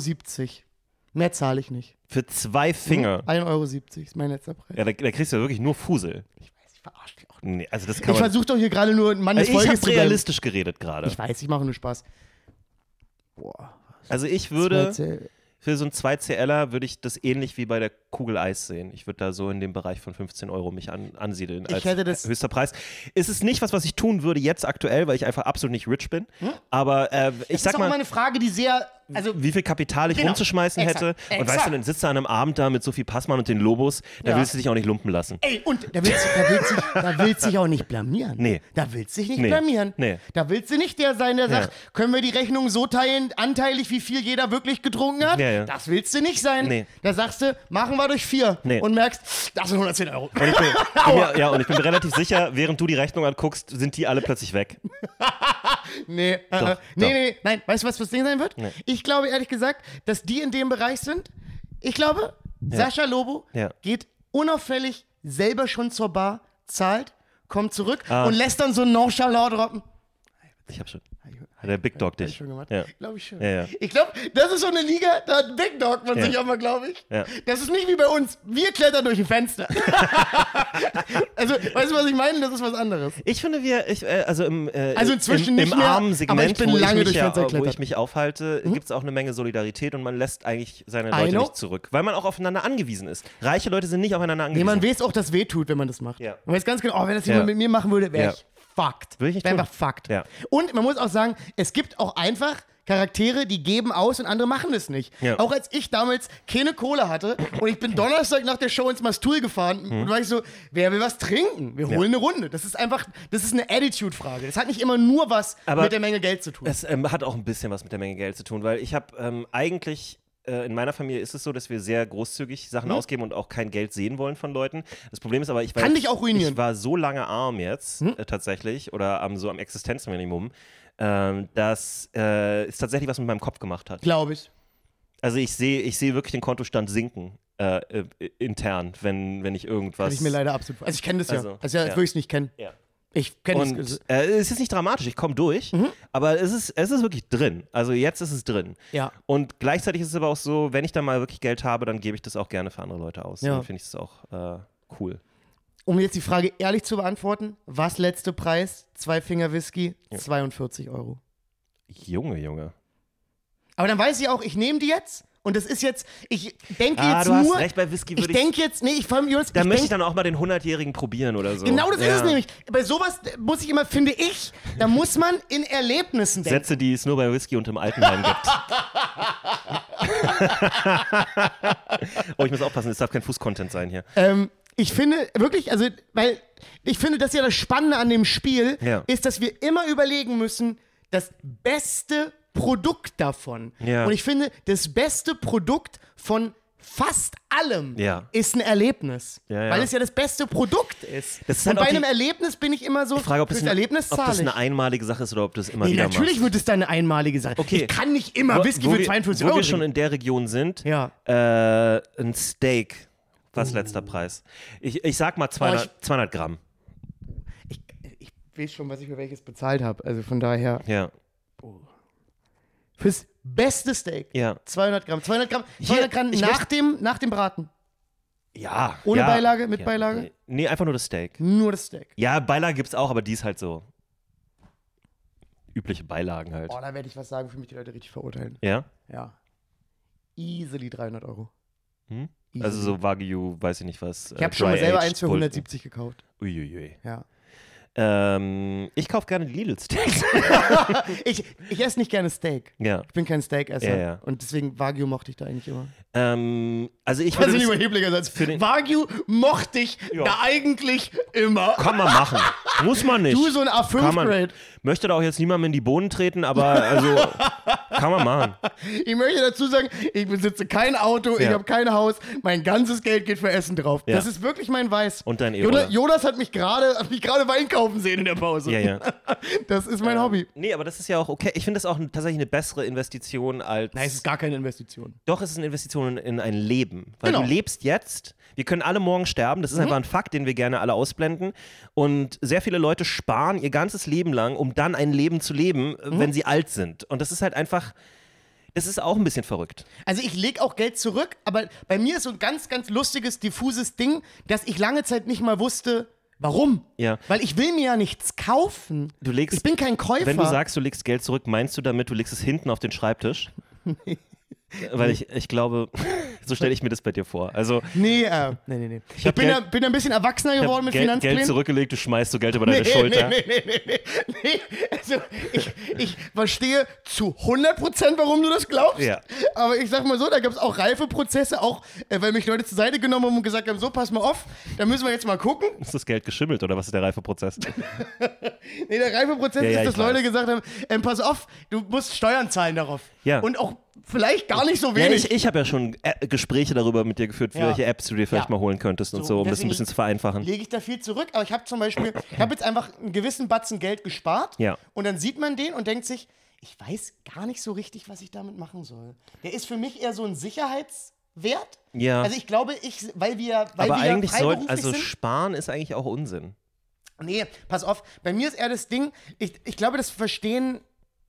Mehr zahle ich nicht. Für zwei Finger. 1,70 Euro ist mein letzter Preis. Ja, da, da kriegst du ja wirklich nur Fusel. Ich weiß, ich verarsche dich auch. Nee, also das kann Ich versuche doch hier gerade nur ein Mann des Also ich Volkes habe realistisch geredet gerade. Ich weiß, ich mache nur Spaß. Boah. Also ich würde für so einen 2CLer würde ich das ähnlich wie bei der Kugel Eis sehen. Ich würde da so in dem Bereich von 15 Euro mich an, ansiedeln Ich als hätte das- höchster Preis. Ist es nicht was, was ich tun würde jetzt aktuell, weil ich einfach absolut nicht rich bin. Aber äh, ich Hm? Das sag ist auch mal, eine Frage, die sehr, also wie viel Kapital ich Genau. rumzuschmeißen Exakt. hätte. Und Exakt. weißt du, dann sitzt du an einem Abend da mit Sophie Passmann und den Lobos, da Ja. willst du dich auch nicht lumpen lassen. Ey, und da willst, du- da willst, du, da willst dich auch nicht blamieren. Nee. Da willst du dich nicht Nee. blamieren. Nee. Da willst du nicht der sein, der sagt, können wir die Rechnung so teilen, anteilig, wie viel jeder wirklich getrunken hat? Ja, ja. Das willst du nicht sein. Nee. Da sagst du, machen wir durch vier. Nee. Und merkst, das sind 110 Euro. Und ich bin, bin mir, ja, und ich bin mir relativ sicher, während du die Rechnung anguckst, sind die alle plötzlich weg. Nee, äh, Doch, äh, nee, doch. nee, nein. Weißt du, was das Ding sein wird? Ich glaube ehrlich gesagt, dass die in dem Bereich sind. Ich glaube, Sascha Lobo Ja. geht unauffällig selber schon zur Bar, zahlt, kommt zurück Ah. und lässt dann so nonchalant droppen. Ich hab schon. Hat der Big Dog ich dich. schon gemacht? Ja. Glaube ich schon. Ja, ja. Ich glaube, das ist so eine Liga, da hat Big Dog man Ja. sich auch mal, glaube ich. Das ist nicht wie bei uns. Wir klettern durch ein Fenster. also, weißt du, was ich meine? Das ist was anderes. Ich finde, wir, ich, äh, also im, äh, Also inzwischen im, nicht im mehr, armen ich Segment, bin wo, ich mich durch ja, Fenster wo ich mich aufhalte, gibt es auch eine Menge Solidarität und man lässt eigentlich seine Leute nicht zurück, weil man auch aufeinander angewiesen ist. Reiche Leute sind nicht aufeinander Nee, angewiesen. man weiß auch, dass weh tut, wenn man das macht. Man weiß ganz genau, oh, wenn das jemand mit mir machen würde, wäre ich fucked. Würde ich nicht tun. einfach fucked. Ja. Und man muss auch sagen, es gibt auch einfach Charaktere, die geben aus und andere machen es nicht. Ja. Auch als ich damals keine Kohle hatte und ich bin Donnerstag nach der Show ins Mastul gefahren Mhm. und war ich so, wer will was trinken? Wir holen eine Runde. Das ist einfach, das ist eine Attitude-Frage. Das hat nicht immer nur was Aber mit der Menge Geld zu tun. Es ähm, hat auch ein bisschen was mit der Menge Geld zu tun, weil ich habe ähm, eigentlich in meiner Familie ist es so, dass wir sehr großzügig Sachen ausgeben und auch kein Geld sehen wollen von Leuten. Das Problem ist aber, ich war, Kann dich auch ruinieren. ich war so lange arm jetzt äh, tatsächlich oder am, so am Existenzminimum, ähm, dass äh, es tatsächlich was mit meinem Kopf gemacht hat. Glaube ich. Also ich sehe ich sehe wirklich den Kontostand sinken äh, äh, intern, wenn, wenn ich irgendwas. Kann ich mir leider absolut. Also ich kenne das ja. Also, Also, ja, ja. würde ich es nicht kennen. ja. Ich kenne es. äh, es ist nicht dramatisch, ich komme durch, Mhm. aber es ist, es ist wirklich drin. Also jetzt ist es drin. Ja. Und gleichzeitig ist es aber auch so, wenn ich dann mal wirklich Geld habe, dann gebe ich das auch gerne für andere Leute aus. Ja. Dann finde ich das auch äh, cool. Um jetzt die Frage ehrlich zu beantworten, was letzte Preis? Zwei Finger Whisky, 42 Euro. Junge, Junge. Aber dann weiß ich auch, ich nehme die jetzt und das ist jetzt, ich denke Ah, jetzt du hast nur, recht, bei Whisky ich würde ich. denke jetzt, nee, ich vor allem, Jonas, da ich möchte ich dann auch mal den 100-Jährigen probieren oder so. genau das ja. ist es nämlich. Bei sowas muss ich immer, finde ich, da muss man in Erlebnissen denken. Sätze, die es nur bei Whisky und im Altenheim gibt. oh, ich muss aufpassen, es darf kein Fußcontent sein hier. Ähm, ich finde wirklich, also, weil ich finde, das ist ja das Spannende an dem Spiel, Ja. ist, dass wir immer überlegen müssen, das beste Produkt davon. Ja. Und ich finde, das beste Produkt von fast allem Ja. ist ein Erlebnis. Ja. Weil es ja das beste Produkt ist. Ist Und halt bei die- einem Erlebnis bin ich immer so, Ich frage, ob das, eine, Erlebnis ob das ich. eine einmalige Sache ist oder ob das immer Nee, wieder natürlich machst. wird es da eine einmalige Sache. Okay. Ich kann nicht immer Wo- Whisky wo für wir- 42 Wo Euro wir schon in der Region sind, äh, ein Steak, was letzter Preis? Ich, ich sag mal 200, Oh, 200 Gramm. Ich, ich weiß schon, was ich für welches bezahlt habe. Also von daher. Ja, Fürs beste Steak. ja. 200 Gramm. 200 Gramm, 200 Gramm ich nach dem, nach dem Braten. Ja. Ohne ja. Beilage, mit ja. Beilage? Nee, einfach nur das Steak. Nur das Steak. Ja, Beilage gibt's auch, aber die ist halt so übliche Beilagen halt. Oh, da werde ich was sagen, für mich die Leute richtig verurteilen. Ja? Ja. Easily 300 Euro. Hm? Easily. Also so Wagyu, weiß ich nicht was. ich habe schon mal selber eins für 170 gekauft. Uiuiui. Ja. Ähm, ich kaufe gerne Lidl-Steaks. Ich, ich esse nicht gerne Steak. ja. Ich bin kein Steakesser. Ja, ja. Und deswegen Wagyu mochte ich da eigentlich immer. Ähm, also ich Also würde nicht das, überheblicher Satz. für den- Wagyu mochte ich da eigentlich immer. kann man machen. Muss man nicht. Du so ein Kann man. A5-Grade. Möchte da auch jetzt niemandem in die Bohnen treten, aber also kann man machen. Ich möchte dazu sagen, ich besitze kein Auto, ich Ja. habe kein Haus, mein ganzes Geld geht für Essen drauf. Ja. Das ist wirklich mein Weiß. Und dein Jonas. Jonas hat mich gerade hat mich gerade Wein kaufen sehen in der Pause. Ja, ja. Das ist mein Hobby. Nee, aber das ist ja auch okay. Ich finde das auch tatsächlich eine bessere Investition als. Nein, es ist gar keine Investition. Doch, es ist eine Investition in, in ein Leben. Weil Genau. Mhm. du lebst jetzt. Wir können alle morgen sterben. Das ist einfach ein Fakt, den wir gerne alle ausblenden. Und sehr viele Leute sparen ihr ganzes Leben lang, um dann ein Leben zu leben, Mhm. wenn sie alt sind. Und das ist halt einfach. Das ist auch ein bisschen verrückt. Also ich lege auch Geld zurück, aber bei mir ist so ein ganz, ganz lustiges, diffuses Ding, dass ich lange Zeit nicht mal wusste, warum. Ja. Weil ich will mir ja nichts kaufen. Du legst, ich bin kein Käufer. Wenn du sagst, du legst Geld zurück, meinst du damit, du legst es hinten auf den Schreibtisch? Weil ich, ich glaube, so stelle ich mir das bei dir vor. Also, Nee, äh, nee, nee, nee. Ich, hab bin, Geld- da, bin ein bisschen erwachsener ich geworden mit Geld, Finanzplänen. Geld zurückgelegt, du schmeißt so Geld über deine nee, Schulter. Nee, nee, nee, nee, nee. Also, ich, ich verstehe zu 100%, warum du das glaubst. Ja. Aber ich sag mal so, da gab es auch Reifeprozesse, auch äh, weil mich Leute zur Seite genommen haben und gesagt haben, so, pass mal auf, da müssen wir jetzt mal gucken. Ist das Geld geschimmelt oder was ist der Reifeprozess? Nee, der Reifeprozess Ja, ja, ist, dass ich Leute gesagt haben, ähm, pass auf, du musst Steuern zahlen darauf. Ja. Und auch vielleicht gar nicht so Ja, wenig. ich ich habe ja schon äh, Gespräche darüber mit dir geführt, Ja. welche Apps du dir vielleicht Ja. mal holen könntest und So, so, um das ein bisschen zu vereinfachen. lege ich da viel zurück, aber ich habe zum Beispiel, ich habe jetzt einfach einen gewissen Batzen Geld gespart Ja. und dann sieht man den und denkt sich, ich weiß gar nicht so richtig, was ich damit machen soll. Der ist für mich eher so ein Sicherheitswert. Ja. Also ich glaube, ich, weil wir, weil Aber wir eigentlich soll, freiberuflich also sind. sparen ist eigentlich auch Unsinn. Nee, pass auf, bei mir ist eher das Ding, ich, ich glaube, das verstehen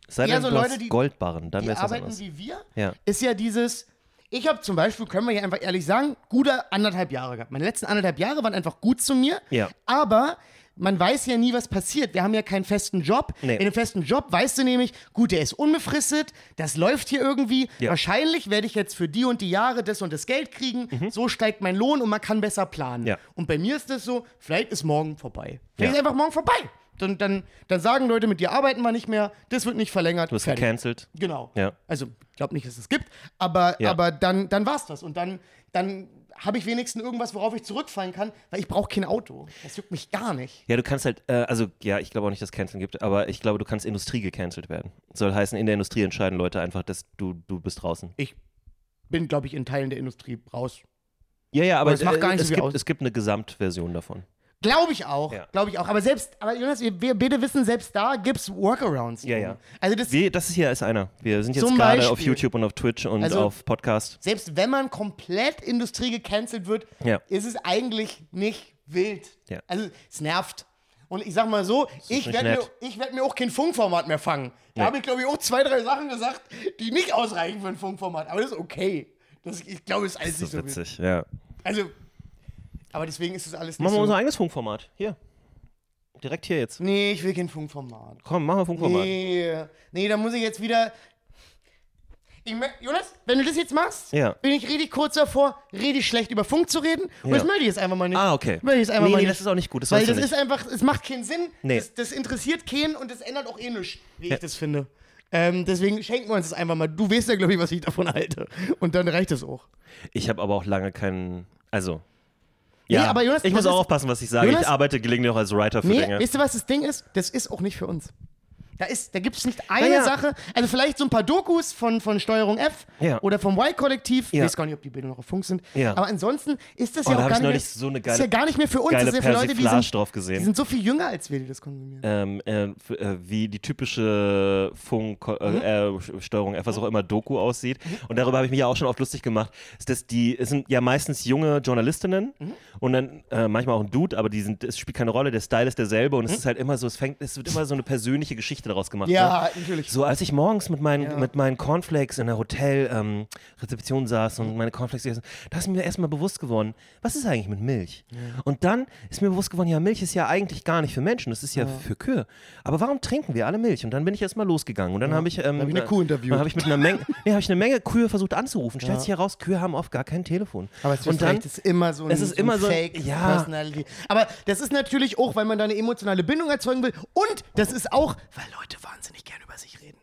Sei Eher denn, so Leute, die- Goldbarren, dann die arbeiten wie wir, Ja. ist ja dieses, ich habe zum Beispiel, können wir hier einfach ehrlich sagen, gute anderthalb Jahre gehabt. Meine letzten anderthalb Jahre waren einfach gut zu mir, Ja. aber man weiß ja nie, was passiert. Wir haben ja keinen festen Job. Nee. In einem festen Job weißt du nämlich, gut, der ist unbefristet, das läuft hier irgendwie. Ja. Wahrscheinlich werde ich jetzt für die und die Jahre das und das Geld kriegen. So steigt mein Lohn und man kann besser planen. Mhm. Ja. Und bei mir ist das so, vielleicht ist morgen vorbei. Vielleicht Ja. ist einfach morgen vorbei. Dann, dann, dann sagen Leute, mit dir arbeiten wir nicht mehr, das wird nicht verlängert. Du bist fertig. gecancelt. Genau. Ja. Also, ich glaube nicht, dass es gibt, aber, Ja. aber dann, dann war es das. Und dann, dann habe ich wenigstens irgendwas, worauf ich zurückfallen kann, weil ich brauche kein Auto. Das juckt mich gar nicht. Ja, du kannst halt, äh, also ja, ich glaube auch nicht, dass es Canceln gibt, aber ich glaube, du kannst Industrie gecancelt werden. Soll heißen, in der Industrie entscheiden Leute einfach, dass du, du bist draußen. Ich bin, glaube ich, in Teilen der Industrie raus. Ja, ja, aber Aber es macht gar nicht es, so gibt, aus. es gibt eine Gesamtversion davon. Glaube ich auch. Ja. Glaube ich auch. Aber selbst, aber Jonas, wir, wir bitte wissen, selbst da gibt es Workarounds. Ja, ja. Also das, Wir, das ist hier ist einer. Wir sind jetzt gerade auf YouTube und auf Twitch und Also- auf Podcast. selbst wenn man komplett Industrie gecancelt wird, Ja. ist es eigentlich nicht wild. Ja. Also es nervt. Und ich sag mal so, ich werde mir, ich werd mir auch kein Funkformat mehr fangen. Da habe ich, glaube ich, auch zwei, drei Sachen gesagt, die nicht ausreichen für ein Funkformat. Aber das ist okay. Das, ich glaube, es ist alles Das ist nicht so wild. witzig, ja. Also, aber deswegen ist es alles nicht Machen wir so. unser eigenes Funkformat. Hier. Direkt hier jetzt. Nee, ich will kein Funkformat. Komm, machen wir Funkformat. Nee, nee, da muss ich jetzt wieder. Ich mö- Jonas, wenn du das jetzt machst, Ja. bin ich richtig kurz davor, richtig schlecht über Funk zu reden. Und Ja. das möchte ich jetzt einfach mal nicht. Ah, okay. Möchte ich jetzt einfach nee, mal nee, nicht. das ist auch nicht gut. Das Weil weißt du das nicht. ist einfach, es macht keinen Sinn. Nee. Das, das interessiert keinen und das ändert auch eh nichts, wie Ja. ich das finde. Ähm, deswegen schenken wir uns das einfach mal. Du weißt ja, glaube ich, was ich davon halte. Und dann reicht es auch. Ich habe aber auch lange keinen. Also. Nee, Ja, aber Jonas, ich muss auch ist- aufpassen, was ich sage. Jonas- ich arbeite gelegentlich auch als Writer für Nee, Dinge. weißt du, was das Ding ist? Das ist auch nicht für uns. Da, ist, da gibt es nicht eine Naja. Sache, also vielleicht so ein paar Dokus von, von Steuerung F Ja. oder vom Y-Kollektiv. Ich Ja. weiß gar nicht, ob die Bilder noch auf Funk sind. Ja. Aber ansonsten ist das Oh, ja da auch gar ich nicht, mehr, so eine ist geile- ja gar nicht mehr für uns. das ist ja für Leute, die sind, drauf die gesehen. sind so viel jünger als wir, die das konsumieren. ähm, äh, äh, wie die typische Funk, Mhm. äh, äh, Steuerung F, was auch immer Doku aussieht. Und darüber habe ich mich ja auch schon oft lustig gemacht. Ist, dass die es sind ja meistens junge Journalistinnen Mhm. und dann äh, manchmal auch ein Dude, aber die sind, es spielt keine Rolle. Der Style ist derselbe und es ist halt immer so, es fängt, es wird immer so eine persönliche Geschichte daraus gemacht. Ja, ne? natürlich. So, als ich morgens mit meinen, Ja. mit meinen Cornflakes in der Hotel-Rezeption saß und meine Cornflakes gegessen, da ist mir erstmal bewusst geworden, was ist eigentlich mit Milch? Und dann ist mir bewusst geworden, ja, Milch ist ja eigentlich gar nicht für Menschen, das ist ja, für Kühe. Aber warum trinken wir alle Milch? Und dann bin ich erstmal losgegangen und dann habe ich, ähm, hab ich eine Kuh interviewt. Dann habe ich mit einer Menge, nee, habe ich eine Menge Kühe versucht anzurufen. Stellt sich heraus, Kühe haben oft gar kein Telefon. Aber es und dann, ist immer so ein, es ist so immer so Fake ja. Personality. Aber das ist natürlich auch, weil man da eine emotionale Bindung erzeugen will. Und das ist auch, weil Leute wahnsinnig gerne über sich reden.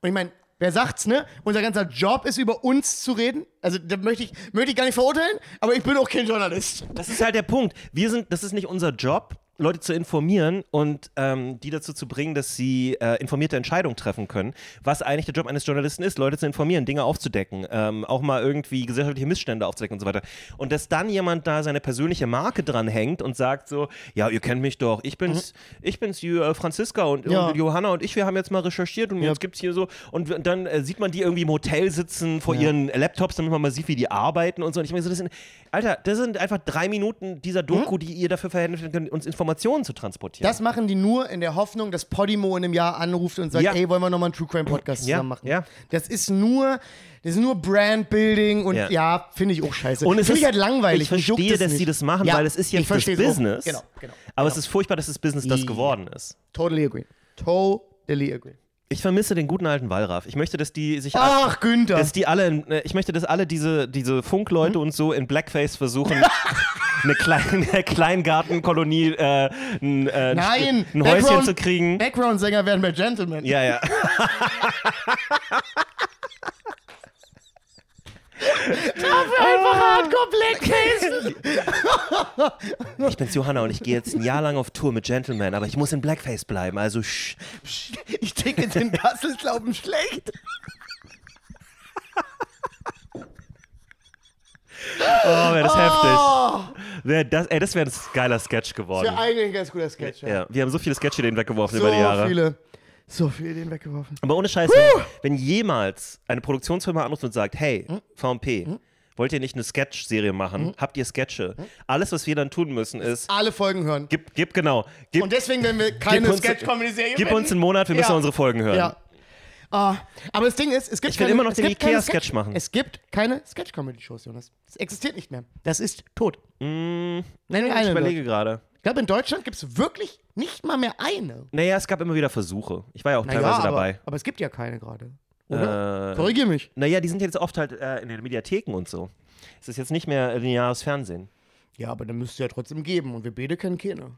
Und ich meine, wer sagt's, ne? Unser ganzer Job ist über uns zu reden. Also da möchte ich, möchte ich gar nicht verurteilen, aber ich bin auch kein Journalist. Das ist halt der Punkt. Wir sind, das ist nicht unser Job, Leute zu informieren und ähm, die dazu zu bringen, dass sie äh, informierte Entscheidungen treffen können. Was eigentlich der Job eines Journalisten ist, Leute zu informieren, Dinge aufzudecken, ähm, auch mal irgendwie gesellschaftliche Missstände aufzudecken und so weiter. Und dass dann jemand da seine persönliche Marke dranhängt und sagt so, ja, ihr kennt mich doch, ich bin's, ich bin's, die, äh, Franziska und, Ja. und Johanna und ich, wir haben jetzt mal recherchiert und jetzt gibt's hier so und dann äh, sieht man die irgendwie im Hotel sitzen vor ihren Laptops, damit man mal sieht, wie die arbeiten und so. Und ich meine, so, das sind, Alter, das sind einfach drei Minuten dieser Doku, die ihr dafür verwendet könnt, uns Informationen zu transportieren. Das machen die nur in der Hoffnung, dass Podimo in einem Jahr anruft und sagt, Ja. ey, wollen wir nochmal einen True Crime Podcast Ja, zusammen machen? ja. Das ist nur, das ist nur Brandbuilding und Ja. ja, finde ich auch scheiße. Und es finde ist ich halt langweilig. Ich verstehe, dass sie das machen, Ja, weil es ist jetzt das. Business. Genau, genau. Aber es ist furchtbar, dass das Business das Ja. geworden ist. Totally agree. Totally agree. Ich vermisse den guten alten Wallraff. Ich möchte, dass die sich Ach, Günther. dass die alle, äh, ich möchte, dass alle diese, diese Funkleute Hm? und so in Blackface versuchen, eine kleine Kleingartenkolonie, äh, ein, äh, Nein, ein Häuschen zu kriegen. Background-Sänger werden bei Gentleman. Ja, ja. Einfach Hardcore Blackface. Ich bin's Johanna und ich gehe jetzt ein Jahr lang auf Tour mit Gentleman, aber ich muss in Blackface bleiben, also sch Ich ticke den Gasselslauben schlecht. Oh, wäre das heftig. Oh, Wär das, ey, das wäre ein geiler Sketch das geworden. wäre eigentlich ein ganz guter Sketch. Ja. Ja, wir haben so viele Sketch-Ideen weggeworfen So über die Jahre. viele. So viele Ideen weggeworfen. Aber ohne Scheiß, wenn, wenn jemals eine Produktionsfirma anruft und sagt, hey, Hm? VMP, wollt ihr nicht eine Sketch-Serie machen? Habt ihr Sketche? Alles, was wir dann tun müssen, ist, Alle Folgen hören. gib, gib genau, gib, Und deswegen werden wir keine Sketch-Comedy-Serie gib uns einen Monat, wir müssen Ja. unsere Folgen hören. Ja. Ah, aber das Ding ist, es gibt Ich will keine, immer noch den Ikea-Sketch Sketch- machen. Es gibt keine Sketch-Comedy-Shows, Jonas. Es existiert nicht mehr. Das ist tot. Mm, Nenn mir ich eine. überlege gerade. Ich glaube, in Deutschland gibt es wirklich nicht mal mehr eine. Naja, es gab immer wieder Versuche. Ich war ja auch Naja, teilweise aber, dabei. aber es gibt ja keine gerade. Oder? Äh, Korrigier mich. naja, die sind jetzt oft halt äh, in den Mediatheken und so. Es ist jetzt nicht mehr lineares Fernsehen. Ja, aber dann müsste ja trotzdem geben. Und wir beide kennen keine.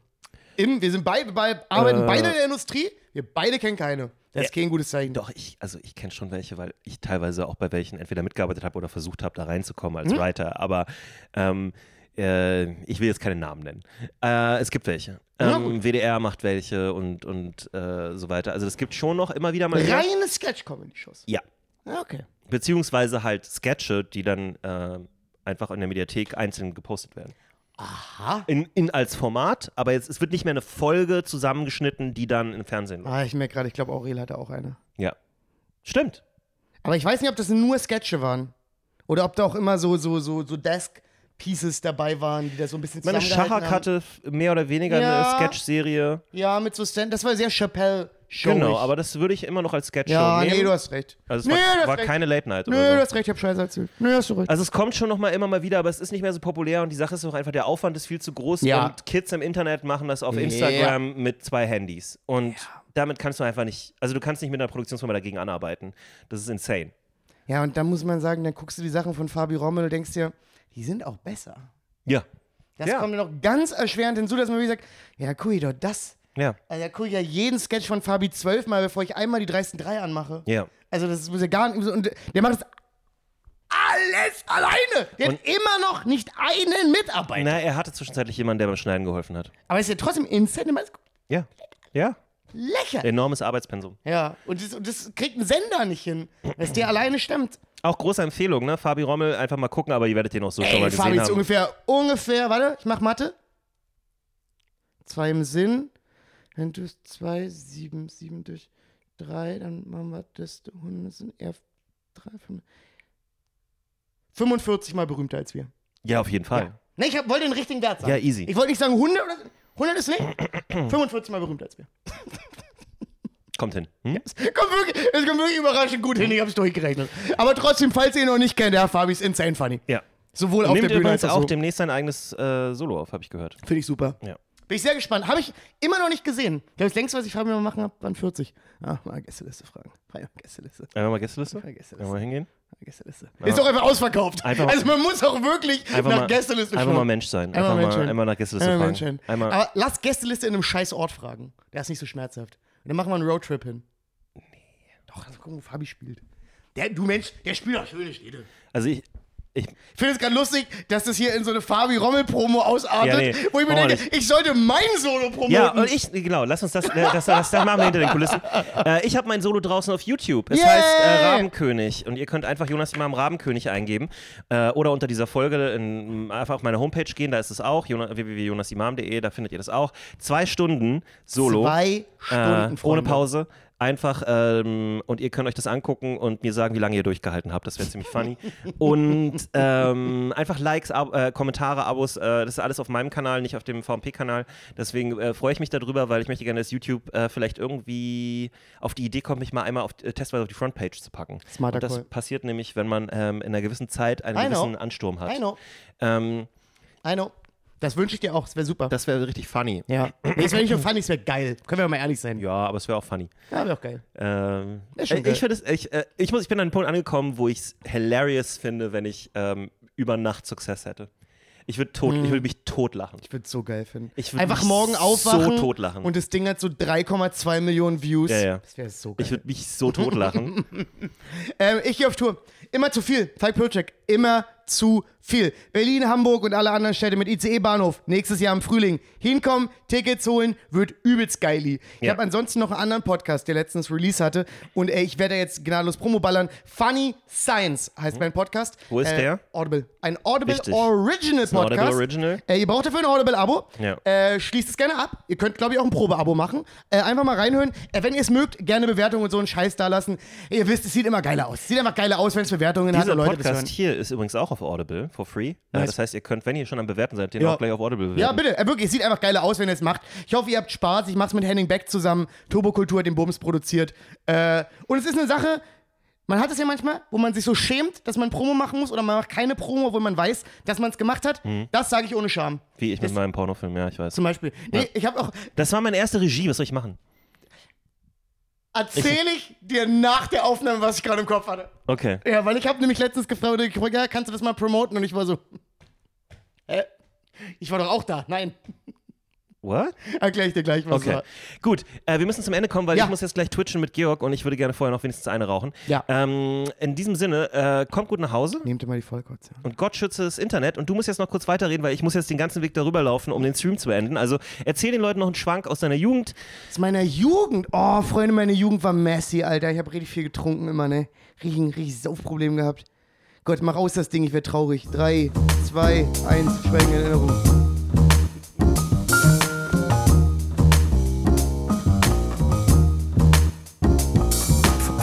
Im, wir sind beide, bei, arbeiten Äh. beide in der Industrie. Wir beide kennen keine. Das ist kein gutes Zeichen. Doch, ich, also ich kenne schon welche, weil ich teilweise auch bei welchen entweder mitgearbeitet habe oder versucht habe, da reinzukommen als Writer. Aber ähm, äh, ich will jetzt keine Namen nennen. Äh, es gibt welche. Ähm, WDR macht welche und, und äh, so weiter. Also es gibt schon noch immer wieder mal. Reine Sketch-Comedy-Shows. Ja. Ja, okay. Beziehungsweise halt Sketche, die dann äh, einfach in der Mediathek einzeln gepostet werden. Aha. In, in als Format, aber jetzt, es wird nicht mehr eine Folge zusammengeschnitten, die dann im Fernsehen läuft. Ah, ich merke gerade, ich glaube, Aurel hatte auch eine. Ja. Stimmt. Aber ich weiß nicht, ob das nur Sketche waren. Oder ob da auch immer so, so, so, so Desk-Pieces dabei waren, die da so ein bisschen Meine Schachak hatte mehr oder weniger Ja. eine Sketch-Serie. Ja, mit so Stand. Das war sehr Chappelle-Show. Genau, aber das würde ich immer noch als Sketch-Show Ja, nehmen. nee, du hast recht. also es nee, du war, war keine Late-Night Nö, oder du so. hast recht, ich hab Scheiße erzählt. Nö, hast du recht. Also es kommt schon noch mal immer mal wieder, aber es ist nicht mehr so populär und die Sache ist auch einfach, der Aufwand ist viel zu groß Ja. und Kids im Internet machen das auf Ja. Instagram mit zwei Handys und damit kannst du einfach nicht, also du kannst nicht mit einer Produktionsfirma dagegen anarbeiten. Das ist insane. Ja, und dann muss man sagen, dann guckst du die Sachen von Fabi Rommel und denkst dir, die sind auch besser. Ja. Das Ja. kommt mir noch ganz erschwerend hinzu, dass man wie sagt, ja, guck doch, das. Ja. Also, da gucke ich ja jeden Sketch von Fabi zwölfmal, bevor ich einmal die dreisten drei anmache. Ja. Also, das muss ja gar nicht. Und der macht das alles alleine. Der hat immer noch nicht einen Mitarbeiter. Na, er hatte zwischenzeitlich jemanden, der beim Schneiden geholfen hat. Aber es ist ja trotzdem insane Ja. Ja. lächerlich. Enormes Arbeitspensum. Ja, und das, und das kriegt ein Sender nicht hin, dass der alleine stemmt. Auch große Empfehlung, ne? Fabi Rommel, einfach mal gucken, aber ihr werdet den auch so schon Ey, mal Fabi gesehen ist haben. ungefähr, ungefähr, warte, ich mach Mathe. Zwei im Sinn. Wenn du zwei, sieben, sieben durch drei, dann machen wir das, 100 sind eher drei, fünf. 45 mal berühmter als wir. Ja, auf jeden Fall. Ne, ich hab, wollte den richtigen Wert sagen. Ja, easy. Ich wollte nicht sagen 100 oder 100 ist nicht. 45 mal berühmter als wir. Kommt hin. Hm? Es kommt wirklich, es kommt wirklich überraschend gut hin, ich hab's durchgerechnet. Aber trotzdem, falls ihr ihn noch nicht kennt, der Fabi ist insane funny. Ja. Sowohl auf Nimmt der Bühne als auch so. demnächst sein eigenes äh, Solo auf, habe ich gehört. Finde ich super. Ja. Bin ich sehr gespannt. Habe ich immer noch nicht gesehen. Ich glaube, das längste, was ich Fabi mal machen habe, waren 40. Ah, mal Gästeliste fragen. Mal Gästeliste. Einfach mal Gästeliste? Mal Gästeliste. Einfach mal hingehen? Gästeliste. Ist doch einfach ausverkauft. Einfach- also man muss auch wirklich Einfach nach mal, Gästeliste einfach mal Mensch sein. Einmal Einfach Mensch mal, einmal nach Gästeliste Einmal fragen. Einmal, Aber lass Gästeliste in einem scheiß Ort fragen. Der ist nicht so schmerzhaft. Und dann machen wir einen Roadtrip hin. Nee. Doch, lass mal gucken, wo Fabi spielt. Der, du Mensch, der spielt doch schöne Städte. also ich, ich, Ich finde es gerade lustig, dass das hier in so eine Fabi Rommel-Promo ausartet, Ja, nee, wo ich mir denke, ich sollte mein Solo promoten. ja, und ich, genau, lass uns das, äh, das, das, das machen wir hinter den Kulissen. Äh, ich habe mein Solo draußen auf YouTube. Es Yay! heißt äh, Rabenkönig. Und ihr könnt einfach Jonas Imam Rabenkönig eingeben. Äh, oder unter dieser Folge in, einfach auf meine Homepage gehen, da ist es auch, jona- www.jonasimam.de, da findet ihr das auch. Zwei Stunden Solo. Zwei Stunden, äh, ohne Freunde. Pause. Einfach, ähm, und ihr könnt euch das angucken und mir sagen, wie lange ihr durchgehalten habt. Das wäre ziemlich funny. Und ähm, einfach Likes, Ab äh, Kommentare, Abos, äh, das ist alles auf meinem Kanal, nicht auf dem VMP-Kanal. Deswegen äh, freue ich mich darüber, weil ich möchte gerne, dass YouTube äh, vielleicht irgendwie auf die Idee kommt, mich mal einmal auf, äh, testweise auf die Frontpage zu packen. Smarter und das Call. passiert nämlich, wenn man ähm, in einer gewissen Zeit einen I know. gewissen Ansturm hat. I know, Ähm, I know. Das wünsche ich dir auch, das wäre super. Das wäre richtig funny. ja. Nee, es wäre nicht nur funny, es wäre geil. Können wir mal ehrlich sein. Ja, aber es wäre auch funny. Ja, wäre auch geil. Ähm, Ist schon äh, geil. ich, finde es, ich, äh, ich, muss, ich bin an einem Punkt angekommen, wo ich es hilarious finde, wenn ich ähm, über Nacht Success hätte. Ich würde tot, ich würde mich totlachen. Ich würde es so geil finden. Ich würd Einfach mich morgen so aufwachen totlachen. und das Ding hat so 3,2 Millionen Views. Ja, ja. Das wäre so geil. Ich würde mich so totlachen. Ähm, ich gehe auf Tour. Immer zu viel. Falk Project. Immer zu viel. Berlin, Hamburg und alle anderen Städte mit ICE-Bahnhof. Nächstes Jahr im Frühling. Hinkommen, Tickets holen, wird übelst geili. Ich Ja. habe ansonsten noch einen anderen Podcast, der letztens Release hatte. Und ey, ich werde jetzt gnadenlos Promo ballern. Funny Science heißt mein Podcast. Wo ist äh, der? Audible. Ein Audible Wichtig. Original ein Podcast. Audible Original? Äh, ihr braucht dafür ein Audible-Abo. Ja. Äh, schließt es gerne ab. Ihr könnt, glaube ich, auch ein Probe-Abo machen. Äh, einfach mal reinhören. Äh, wenn ihr es mögt, gerne Bewertungen und so einen Scheiß da lassen. Ihr wisst, es sieht immer geiler aus. Es sieht einfach geiler aus, wenn es Bewertungen hat Dieser das hören. Podcast hier ist übrigens auch auf Audible, for free. Nice. Das heißt, ihr könnt, wenn ihr schon am Bewerten seid, den Ja. auch gleich auf Audible bewerten. Ja, bitte. Äh, wirklich, es sieht einfach geiler aus, wenn ihr es macht. Ich hoffe, ihr habt Spaß. Ich mache es mit Henning Beck zusammen. Turbokultur hat den Bums produziert. Äh, und es ist eine Sache, man hat es ja manchmal, wo man sich so schämt, dass man Promo machen muss oder man macht keine Promo, obwohl man weiß, dass man es gemacht hat. Mhm. Das sage ich ohne Scham. Wie ich mit meinem Pornofilm, ja, ich weiß. Zum Beispiel. Nee, ich habe auch, Das war meine erste Regie, was soll ich machen? Erzähle ich dir nach der Aufnahme, was ich gerade im Kopf hatte. Okay. Ja, weil ich habe nämlich letztens gefragt, ja, kannst du das mal promoten? Und ich war so, hä? Ich war doch auch da. Nein. What? Erkläre ich dir gleich, was Okay. war. Gut, äh, wir müssen zum Ende kommen, weil Ja. ich muss jetzt gleich twitchen mit Georg und ich würde gerne vorher noch wenigstens eine rauchen. Ja. Ähm, in diesem Sinne, äh, kommt gut nach Hause Nehmt ihr mal die Vollkotze. und Gott schütze das Internet. Und du musst jetzt noch kurz weiterreden, weil ich muss jetzt den ganzen Weg darüber laufen, um den Stream zu beenden. Also erzähl den Leuten noch einen Schwank aus deiner Jugend. Aus meiner Jugend. Oh, Freunde, meine Jugend war messy, Alter. Ich habe richtig viel getrunken immer, ne? Richtig, richtig Saufproblem gehabt. Gott, mach aus das Ding, ich werde traurig. Drei, zwei, eins, Schweigen in Erinnerung.